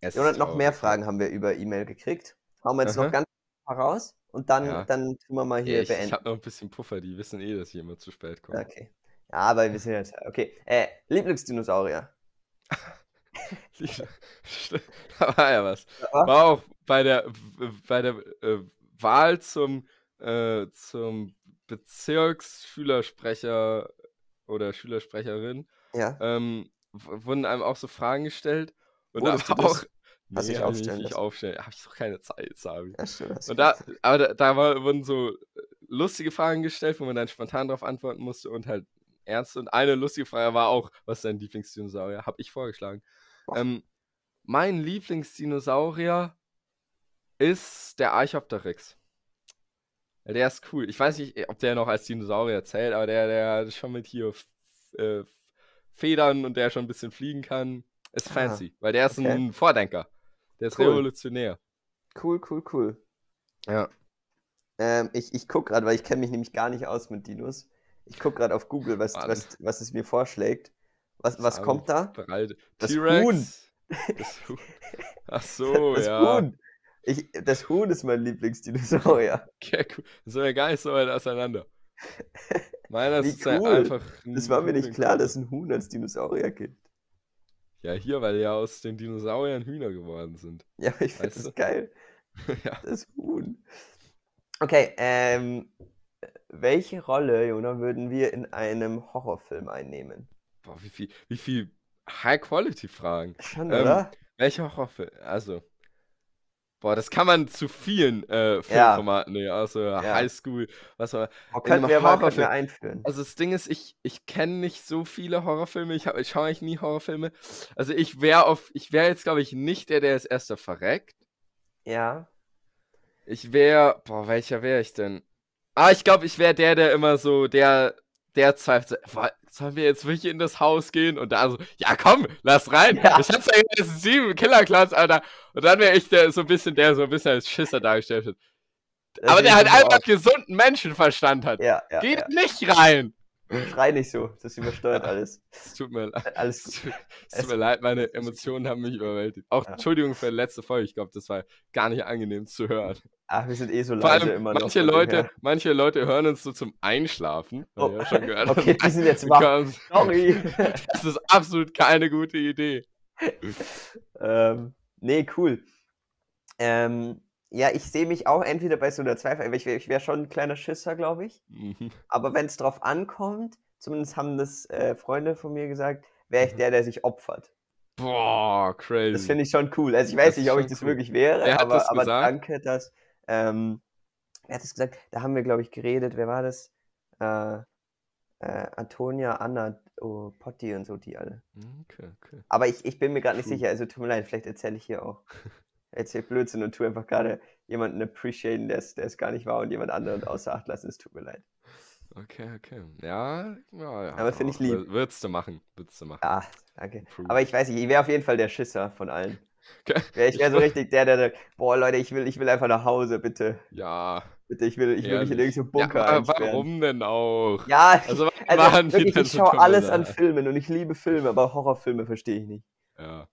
Es Jonathan, noch mehr ja. Fragen haben wir über E-Mail gekriegt. Hauen wir jetzt Aha. noch ganz paar raus und dann, Ja. dann tun wir mal Ja, hier ich ich beenden. habe noch ein bisschen Puffer, die wissen eh, dass ich immer zu spät komme. Okay. Ja, aber wir sind jetzt. Okay. Äh, Lieblingsdinosaurier. [laughs] da war ja was. War auch bei der, bei der äh, Wahl zum, äh, zum Bezirksschülersprecher oder Schülersprecherin Ja. ähm, wurden einem auch so Fragen gestellt. Und Wurdest da war auch. [laughs] Hab ich aufstellen lassen? aufstellen. Habe ich doch keine Zeit, Sabi. ja hast Und da, aber da, da war, wurden so äh, lustige Fragen gestellt, wo man dann spontan darauf antworten musste und halt ernst. Und eine lustige Frage war auch, was ist dein Lieblingsdinosaurier? Habe ich vorgeschlagen. Ähm, mein Lieblingsdinosaurier ist der Archaeopteryx. Ja, Der ist cool. Ich weiß nicht, ob der noch als Dinosaurier zählt, aber der, der schon mit hier äh, Federn und der schon ein bisschen fliegen kann. Ist Ah, fancy, weil der ist okay. ein Vordenker. Der ist Cool. revolutionär. Cool, cool, cool. Ja. Ähm, ich ich gucke gerade, weil ich kenne mich nämlich gar nicht aus mit Dinos. Ich gucke gerade auf Google, was, Mann. was, was es mir vorschlägt. Was, was kommt da? Bereit. Das. Huhn. Das Huhn. [laughs] Ach so, das ja. Huhn. Ich, das Huhn ist mein Lieblingsdinosaurier. [laughs] Okay, cool. Das sind wir gar nicht so weit auseinander. [laughs] Meiner Wie ist halt cool. einfach. Das ein war mir nicht klar, dass es ein Huhn als Dinosaurier gibt. Ja, hier, weil ja aus den Dinosauriern Hühner geworden sind. Ja, aber ich finde das du? geil. ja. Das Huhn. Okay, ähm, welche Rolle, Jona, würden wir in einem Horrorfilm einnehmen? Boah, wie viel, wie viel High-Quality-Fragen. Schon, Ähm, oder? Welche Horrorfilm? Also. Boah, das kann man zu vielen äh, Ja. Filmformaten nehmen. Also Ja. Highschool, was auch immer. Einem wir mal könnten Horrorfilm- wir einführen. Also das Ding ist, ich, ich kenne nicht so viele Horrorfilme. Ich, hab- ich schaue eigentlich nie Horrorfilme. Also ich wäre auf, ich wäre jetzt, glaube ich, nicht der, der als erster verreckt. Ja. Ich wäre, boah, welcher wäre ich denn? Ah, ich glaube, ich wäre der, der immer so, der, der zweifelt, so, "Wa- sollen wir jetzt wirklich in das Haus gehen? Und da so, ja komm, lass rein. Ja. Ich hab's ja jetzt sieben Killerclans, Alter. Und dann wäre ich der, so ein bisschen der, so ein bisschen als Schisser dargestellt wird. Aber der halt einfach gesunden Menschenverstand hat. Ja, ja, Geht nicht rein. Schrei nicht so, das übersteuert [laughs] alles. Es tut mir leid. Alles Es tut, es tut mir leid, meine Emotionen haben mich überwältigt. Auch Ja. Entschuldigung für die letzte Folge. Ich glaube, das war gar nicht angenehm zu hören. Ach, wir sind eh so leise immer noch. manche Leute, manche Leute hören uns so zum Einschlafen. Oh, ja schon gehört. okay, die sind jetzt [laughs] wach. Sorry. [laughs] Das ist absolut keine gute Idee. ähm, nee, cool. Ähm, ja, ich sehe mich auch entweder bei so einer Zweifel, ich wäre wär schon ein kleiner Schisser, glaube ich. Mhm. Aber wenn es drauf ankommt, zumindest haben das äh, Freunde von mir gesagt, wäre ich Mhm. der, der sich opfert. Boah, crazy. Das finde ich schon cool. Also ich Das weiß ist nicht, ob ich das cool. wirklich wäre, Wer aber, das aber danke, dass. Ähm, wer hat das gesagt? Da haben wir, glaube ich, geredet. Wer war das? Äh, äh, Antonia, Anna, oh, Potti und so, die alle. Okay, okay. Aber ich, ich bin mir gerade nicht sicher, also tut mir leid, vielleicht erzähle ich hier auch. [laughs] Erzähl Blödsinn und tu einfach gerade jemanden appreciaten, der es der es gar nicht war und jemand anderen außer Acht lassen. Es tut mir leid. Okay, okay. Ja, ja, ja. Aber finde ich lieb. Würdest du machen. Würdest du machen. Ah, danke. True. Aber ich weiß nicht, ich wäre auf jeden Fall der Schisser von allen. [laughs] Okay. Wär, ich wäre so richtig der, der sagt, boah Leute, ich will, ich will einfach nach Hause, bitte. Ja. Bitte, ich will, ich will mich in ehrlich. irgendeinen Bunker ja, aber warum denn auch? Ja, Also, [laughs] also wirklich, ich schaue alles an? Filmen und ich liebe Filme, aber Horrorfilme verstehe ich nicht. Ja.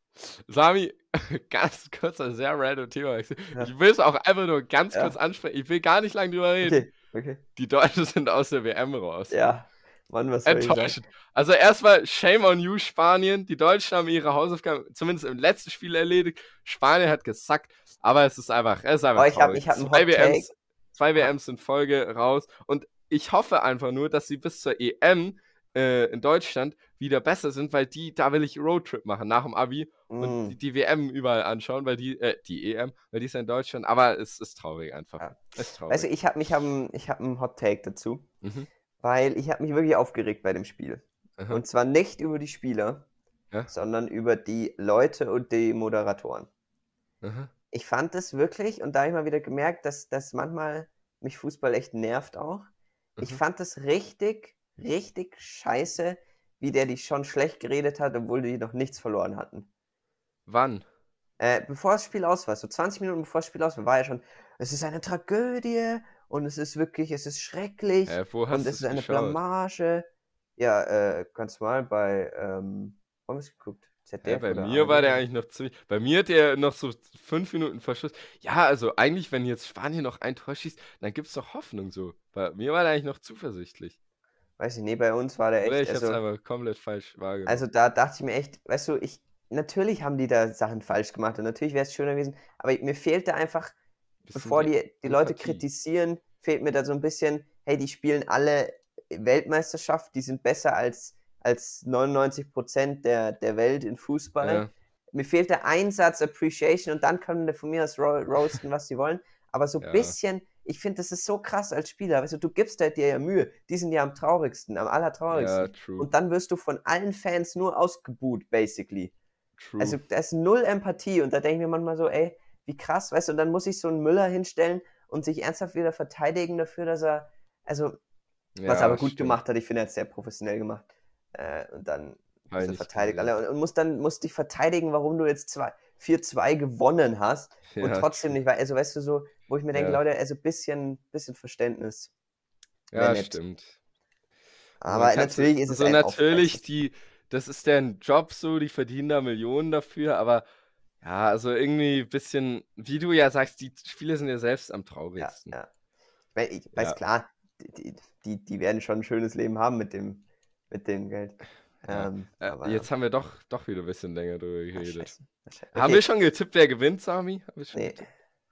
Sami, [laughs] ganz kurz ein sehr random Thema. Ich Ja. will es auch einfach nur ganz Ja. kurz ansprechen. Ich will gar nicht lange drüber reden. Okay, okay. Die Deutschen sind aus der WM raus. Ja, Mann, was? Enttäuschend. Also erstmal Shame on you, Spanien. Die Deutschen haben ihre Hausaufgaben zumindest im letzten Spiel erledigt. Spanien hat gesackt, aber es ist einfach, es ist einfach Oh, ich hab- ich hab zwei, WMs, zwei WMs in Folge raus und ich hoffe einfach nur, dass sie bis zur EM äh, in Deutschland wieder besser sind, weil die, da will ich Roadtrip machen nach dem Abi und Mm. die, die WM überall anschauen, weil die, äh, die EM, weil die ist ja in Deutschland, aber es ist traurig einfach. Ja. Es ist traurig. Du, ich habe ich hab, einen- ich hab einen Hot Take dazu, mhm. weil ich habe mich wirklich aufgeregt bei dem Spiel. Aha. Und zwar nicht über die Spieler, Ja. sondern über die Leute und die Moderatoren. Aha. Ich fand das wirklich, und da habe ich mal wieder gemerkt, dass, dass manchmal mich Fußball echt nervt auch. Ich Mhm. fand das richtig, richtig scheiße, wie der die schon schlecht geredet hat, obwohl die noch nichts verloren hatten. Wann? Äh, bevor das Spiel aus war, so 20 Minuten bevor das Spiel aus war, war er schon, es ist eine Tragödie und es ist wirklich, es ist schrecklich Äh, und es ist eine geschaut? Blamage. Ja, äh, ganz mal bei, ähm, haben wir es geguckt? ZDF Ja, bei mir war der eigentlich noch ziemlich. Bei mir hat der noch so fünf Minuten Verschluss. Ja, also eigentlich, wenn jetzt Spanien noch ein Tor schießt, dann gibt es doch Hoffnung so. Bei mir war der eigentlich noch zuversichtlich. Weiß ich, nee, bei uns war der Oder echt, ich hab's also, aber komplett falsch wahrgenommen. also da dachte ich mir echt, weißt du, ich, natürlich haben die da Sachen falsch gemacht und natürlich wäre es schöner gewesen, aber mir fehlte einfach, Bisschen bevor die, die Leute kritisieren, fehlt mir da so ein bisschen, hey, die spielen alle Weltmeisterschaft, die sind besser als, als 99% der, der Welt in Fußball. Ja. Mir fehlt der Einsatz, Appreciation und dann können die von mir aus ro roasten, was sie wollen. Aber so ein Ja. bisschen, ich finde, das ist so krass als Spieler. Weißt du, du gibst halt dir ja Mühe. Die sind ja am traurigsten, am ja, allertraurigsten. true. Und dann wirst du von allen Fans nur ausgebuht, basically. true. Also da ist null Empathie und da denke ich mir manchmal so, ey, wie krass, weißt du, und dann muss ich so einen Müller hinstellen und sich ernsthaft wieder verteidigen dafür, dass er, also, was er Ja, aber gut stimmt. gemacht hat, ich finde, er hat es sehr professionell gemacht. Äh, und dann muss er verteidigt alle und, und muss dann, muss dich verteidigen, warum du jetzt zwei- 4-2 gewonnen hast und Ja, trotzdem true. nicht, weil, also weißt du so, wo ich mir denke, Ja. Leute, also bisschen, bisschen Verständnis. Ja, stimmt. Aber natürlich ist es so ein natürlich Aufreißen. die, das ist deren Job so, die verdienen da Millionen dafür, aber ja, also irgendwie ein bisschen, wie du ja sagst, die Spiele sind ja selbst am Ja, traurigsten. ja. Ich, mein, ich weiß Ja. klar, die, die, die werden schon ein schönes Leben haben mit dem, mit dem Geld. Ja. Ähm, Äh, aber jetzt haben wir doch, doch wieder ein bisschen länger drüber ja, geredet. scheiße. Scheiße. Haben Okay, wir schon getippt, wer gewinnt, Sami? Haben Nee. getippt?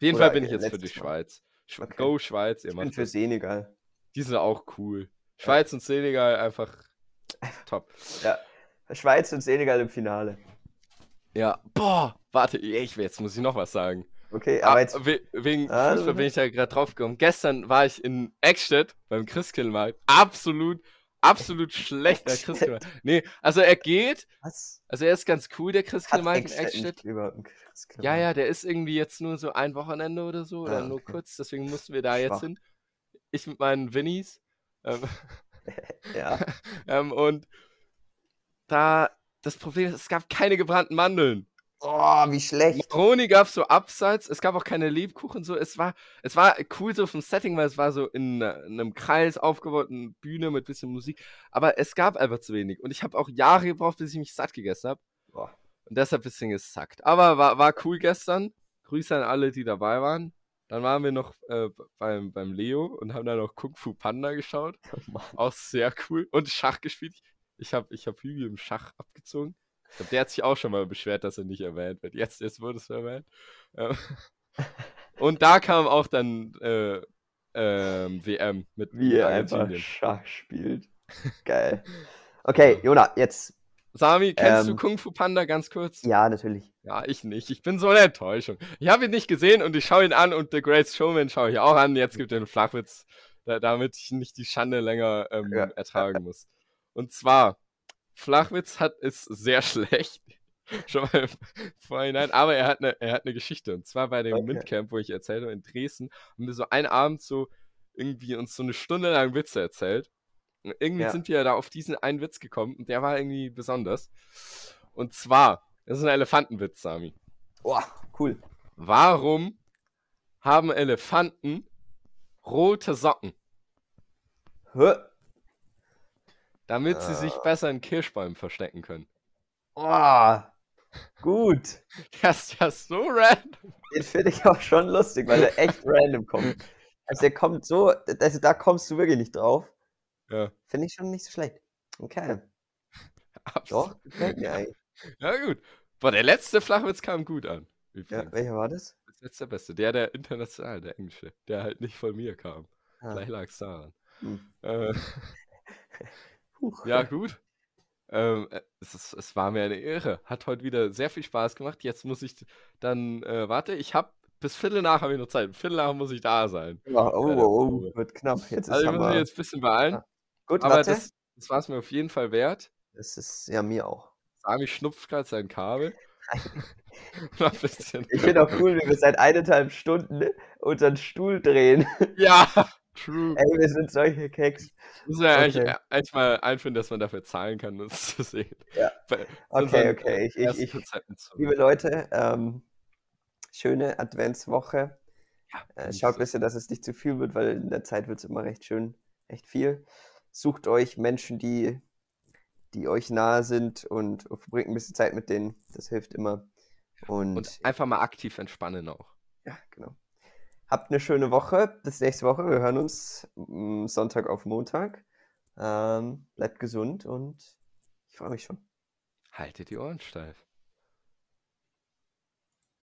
Auf jeden Oder Fall bin ich jetzt für die. Schweiz. Sch Okay. Go Schweiz, ihr Ich bin für das. Senegal. Die sind auch cool. Schweiz und Senegal einfach [laughs] top. Ja. Schweiz und Senegal im Finale. Ja, boah, warte, ich, jetzt muss ich noch was sagen. Okay, Ah, aber jetzt. we wegen Ah, Fußball bin ich da gerade drauf gekommen. Gestern war ich in Eckstedt beim Christkindlmarkt. Absolut, absolut schlechter Eckstedt? Christkindlmarkt. Nee, also er geht, Was? also er ist ganz cool, der in Eckstedt nicht überhaupt einen Ja, ja, der ist irgendwie jetzt nur so ein Wochenende oder so, oder Ah, nur okay. kurz, deswegen mussten wir da jetzt Schwach. hin. Ich mit meinen Winnies. Ähm, [laughs] Ja. [laughs] ähm, und da, das Problem ist, es gab keine gebrannten Mandeln. Oh, wie schlecht. Macaroni gab es so abseits, es gab auch keine Lebkuchen so. Es war, es war cool so vom Setting, weil es war so in, äh, in einem Kreis aufgebaut, eine Bühne mit bisschen Musik. Aber es gab einfach zu wenig. Und ich habe auch Jahre gebraucht, bis ich mich satt gegessen habe. Und deshalb ein bisschen gesackt. Aber war, war cool gestern. Grüße an alle, die dabei waren. Dann waren wir noch äh, beim, beim Leo und haben dann noch Kung Fu Panda geschaut. [laughs] Oh. Auch sehr cool. Und Schach gespielt. Ich habe ich hab Hügel im Schach abgezogen. Ich glaub, der hat sich auch schon mal beschwert, dass er nicht erwähnt wird. Jetzt, jetzt wurde es erwähnt. Ähm, [laughs] Und da kam auch dann äh, ähm, WM mit Wie er einfach. Schach spielt. [laughs] Geil. Okay, Jona, jetzt. Sami, kennst du Ähm, Kung Fu Panda ganz kurz? Ja, natürlich. Ja, ich nicht. Ich bin so eine Enttäuschung. Ich habe ihn nicht gesehen und ich schaue ihn an und The Great Showman schaue ich auch an. Jetzt gibt er den Flachwitz, da, damit ich nicht die Schande länger ähm, ertragen muss. Und zwar, Flachwitz hat ist sehr [laughs] schlecht. Schon mal im Vorhinein, aber er hat, eine, er hat eine Geschichte. Und zwar bei dem Okay. MINT-Camp, wo ich erzählt habe, in Dresden, haben wir so einen Abend so irgendwie uns so eine Stunde lang Witze erzählt. Und irgendwie Ja. sind wir da auf diesen einen Witz gekommen und der war irgendwie besonders. Und zwar, das ist ein Elefantenwitz, Sami. Boah, cool. Warum haben Elefanten rote Socken? Hä? Damit sie sich Äh. besser in Kirschbäumen verstecken können. Oh, gut. [laughs] Das ist ja so random. Den finde ich auch schon lustig, weil der echt random kommt. Also der kommt so, also da kommst du wirklich nicht drauf. Ja, Finde ich schon nicht so schlecht. Okay. absolut. Doch, gefällt mir [laughs] eigentlich. Ja, gut. Boah, der letzte Flachwitz kam gut an. Ja, welcher war das? Das der beste. Der, der international, der englische. Der halt nicht von mir kam. Ah, Vielleicht lag es daran. hm. Äh, [laughs] Huch. ja, gut. Ähm, äh, es, ist, es war mir eine Ehre. Hat heute wieder sehr viel Spaß gemacht. Jetzt muss ich dann, äh, warte, ich habe bis Viertel nach habe ich noch Zeit. Viertel nach muss ich da sein. Oh, oh, oh, Probe. oh, wird knapp. Jetzt ist Also ich muss mich jetzt ein bisschen beeilen. Ja. Gut, Aber warte. das, das war es mir auf jeden Fall wert. Das ist ja mir auch. Sami schnupft gerade sein Kabel. [laughs] Ich finde auch cool, wie wir seit eineinhalb Stunden unseren Stuhl drehen. Ja, [laughs] true. Ey, wir sind solche Keks. Muss ja eigentlich, Okay. eigentlich mal einfinden, dass man dafür zahlen kann, es [laughs] zu sehen. Ja. Okay, okay. äh, Ich, ich, ich, liebe Leute, ähm, schöne Adventswoche. Ja, Äh, schaut ein bisschen, dass es nicht zu viel wird, weil in der Zeit wird es immer recht schön, recht viel. Sucht euch Menschen, die, die euch nahe sind und verbringt ein bisschen Zeit mit denen. Das hilft immer. Und, Und einfach mal aktiv entspannen auch. ja, genau. Habt eine schöne Woche. Bis nächste Woche. Wir hören uns mm, Sonntag auf Montag. Ähm, bleibt gesund und ich freue mich schon. Haltet die Ohren steif.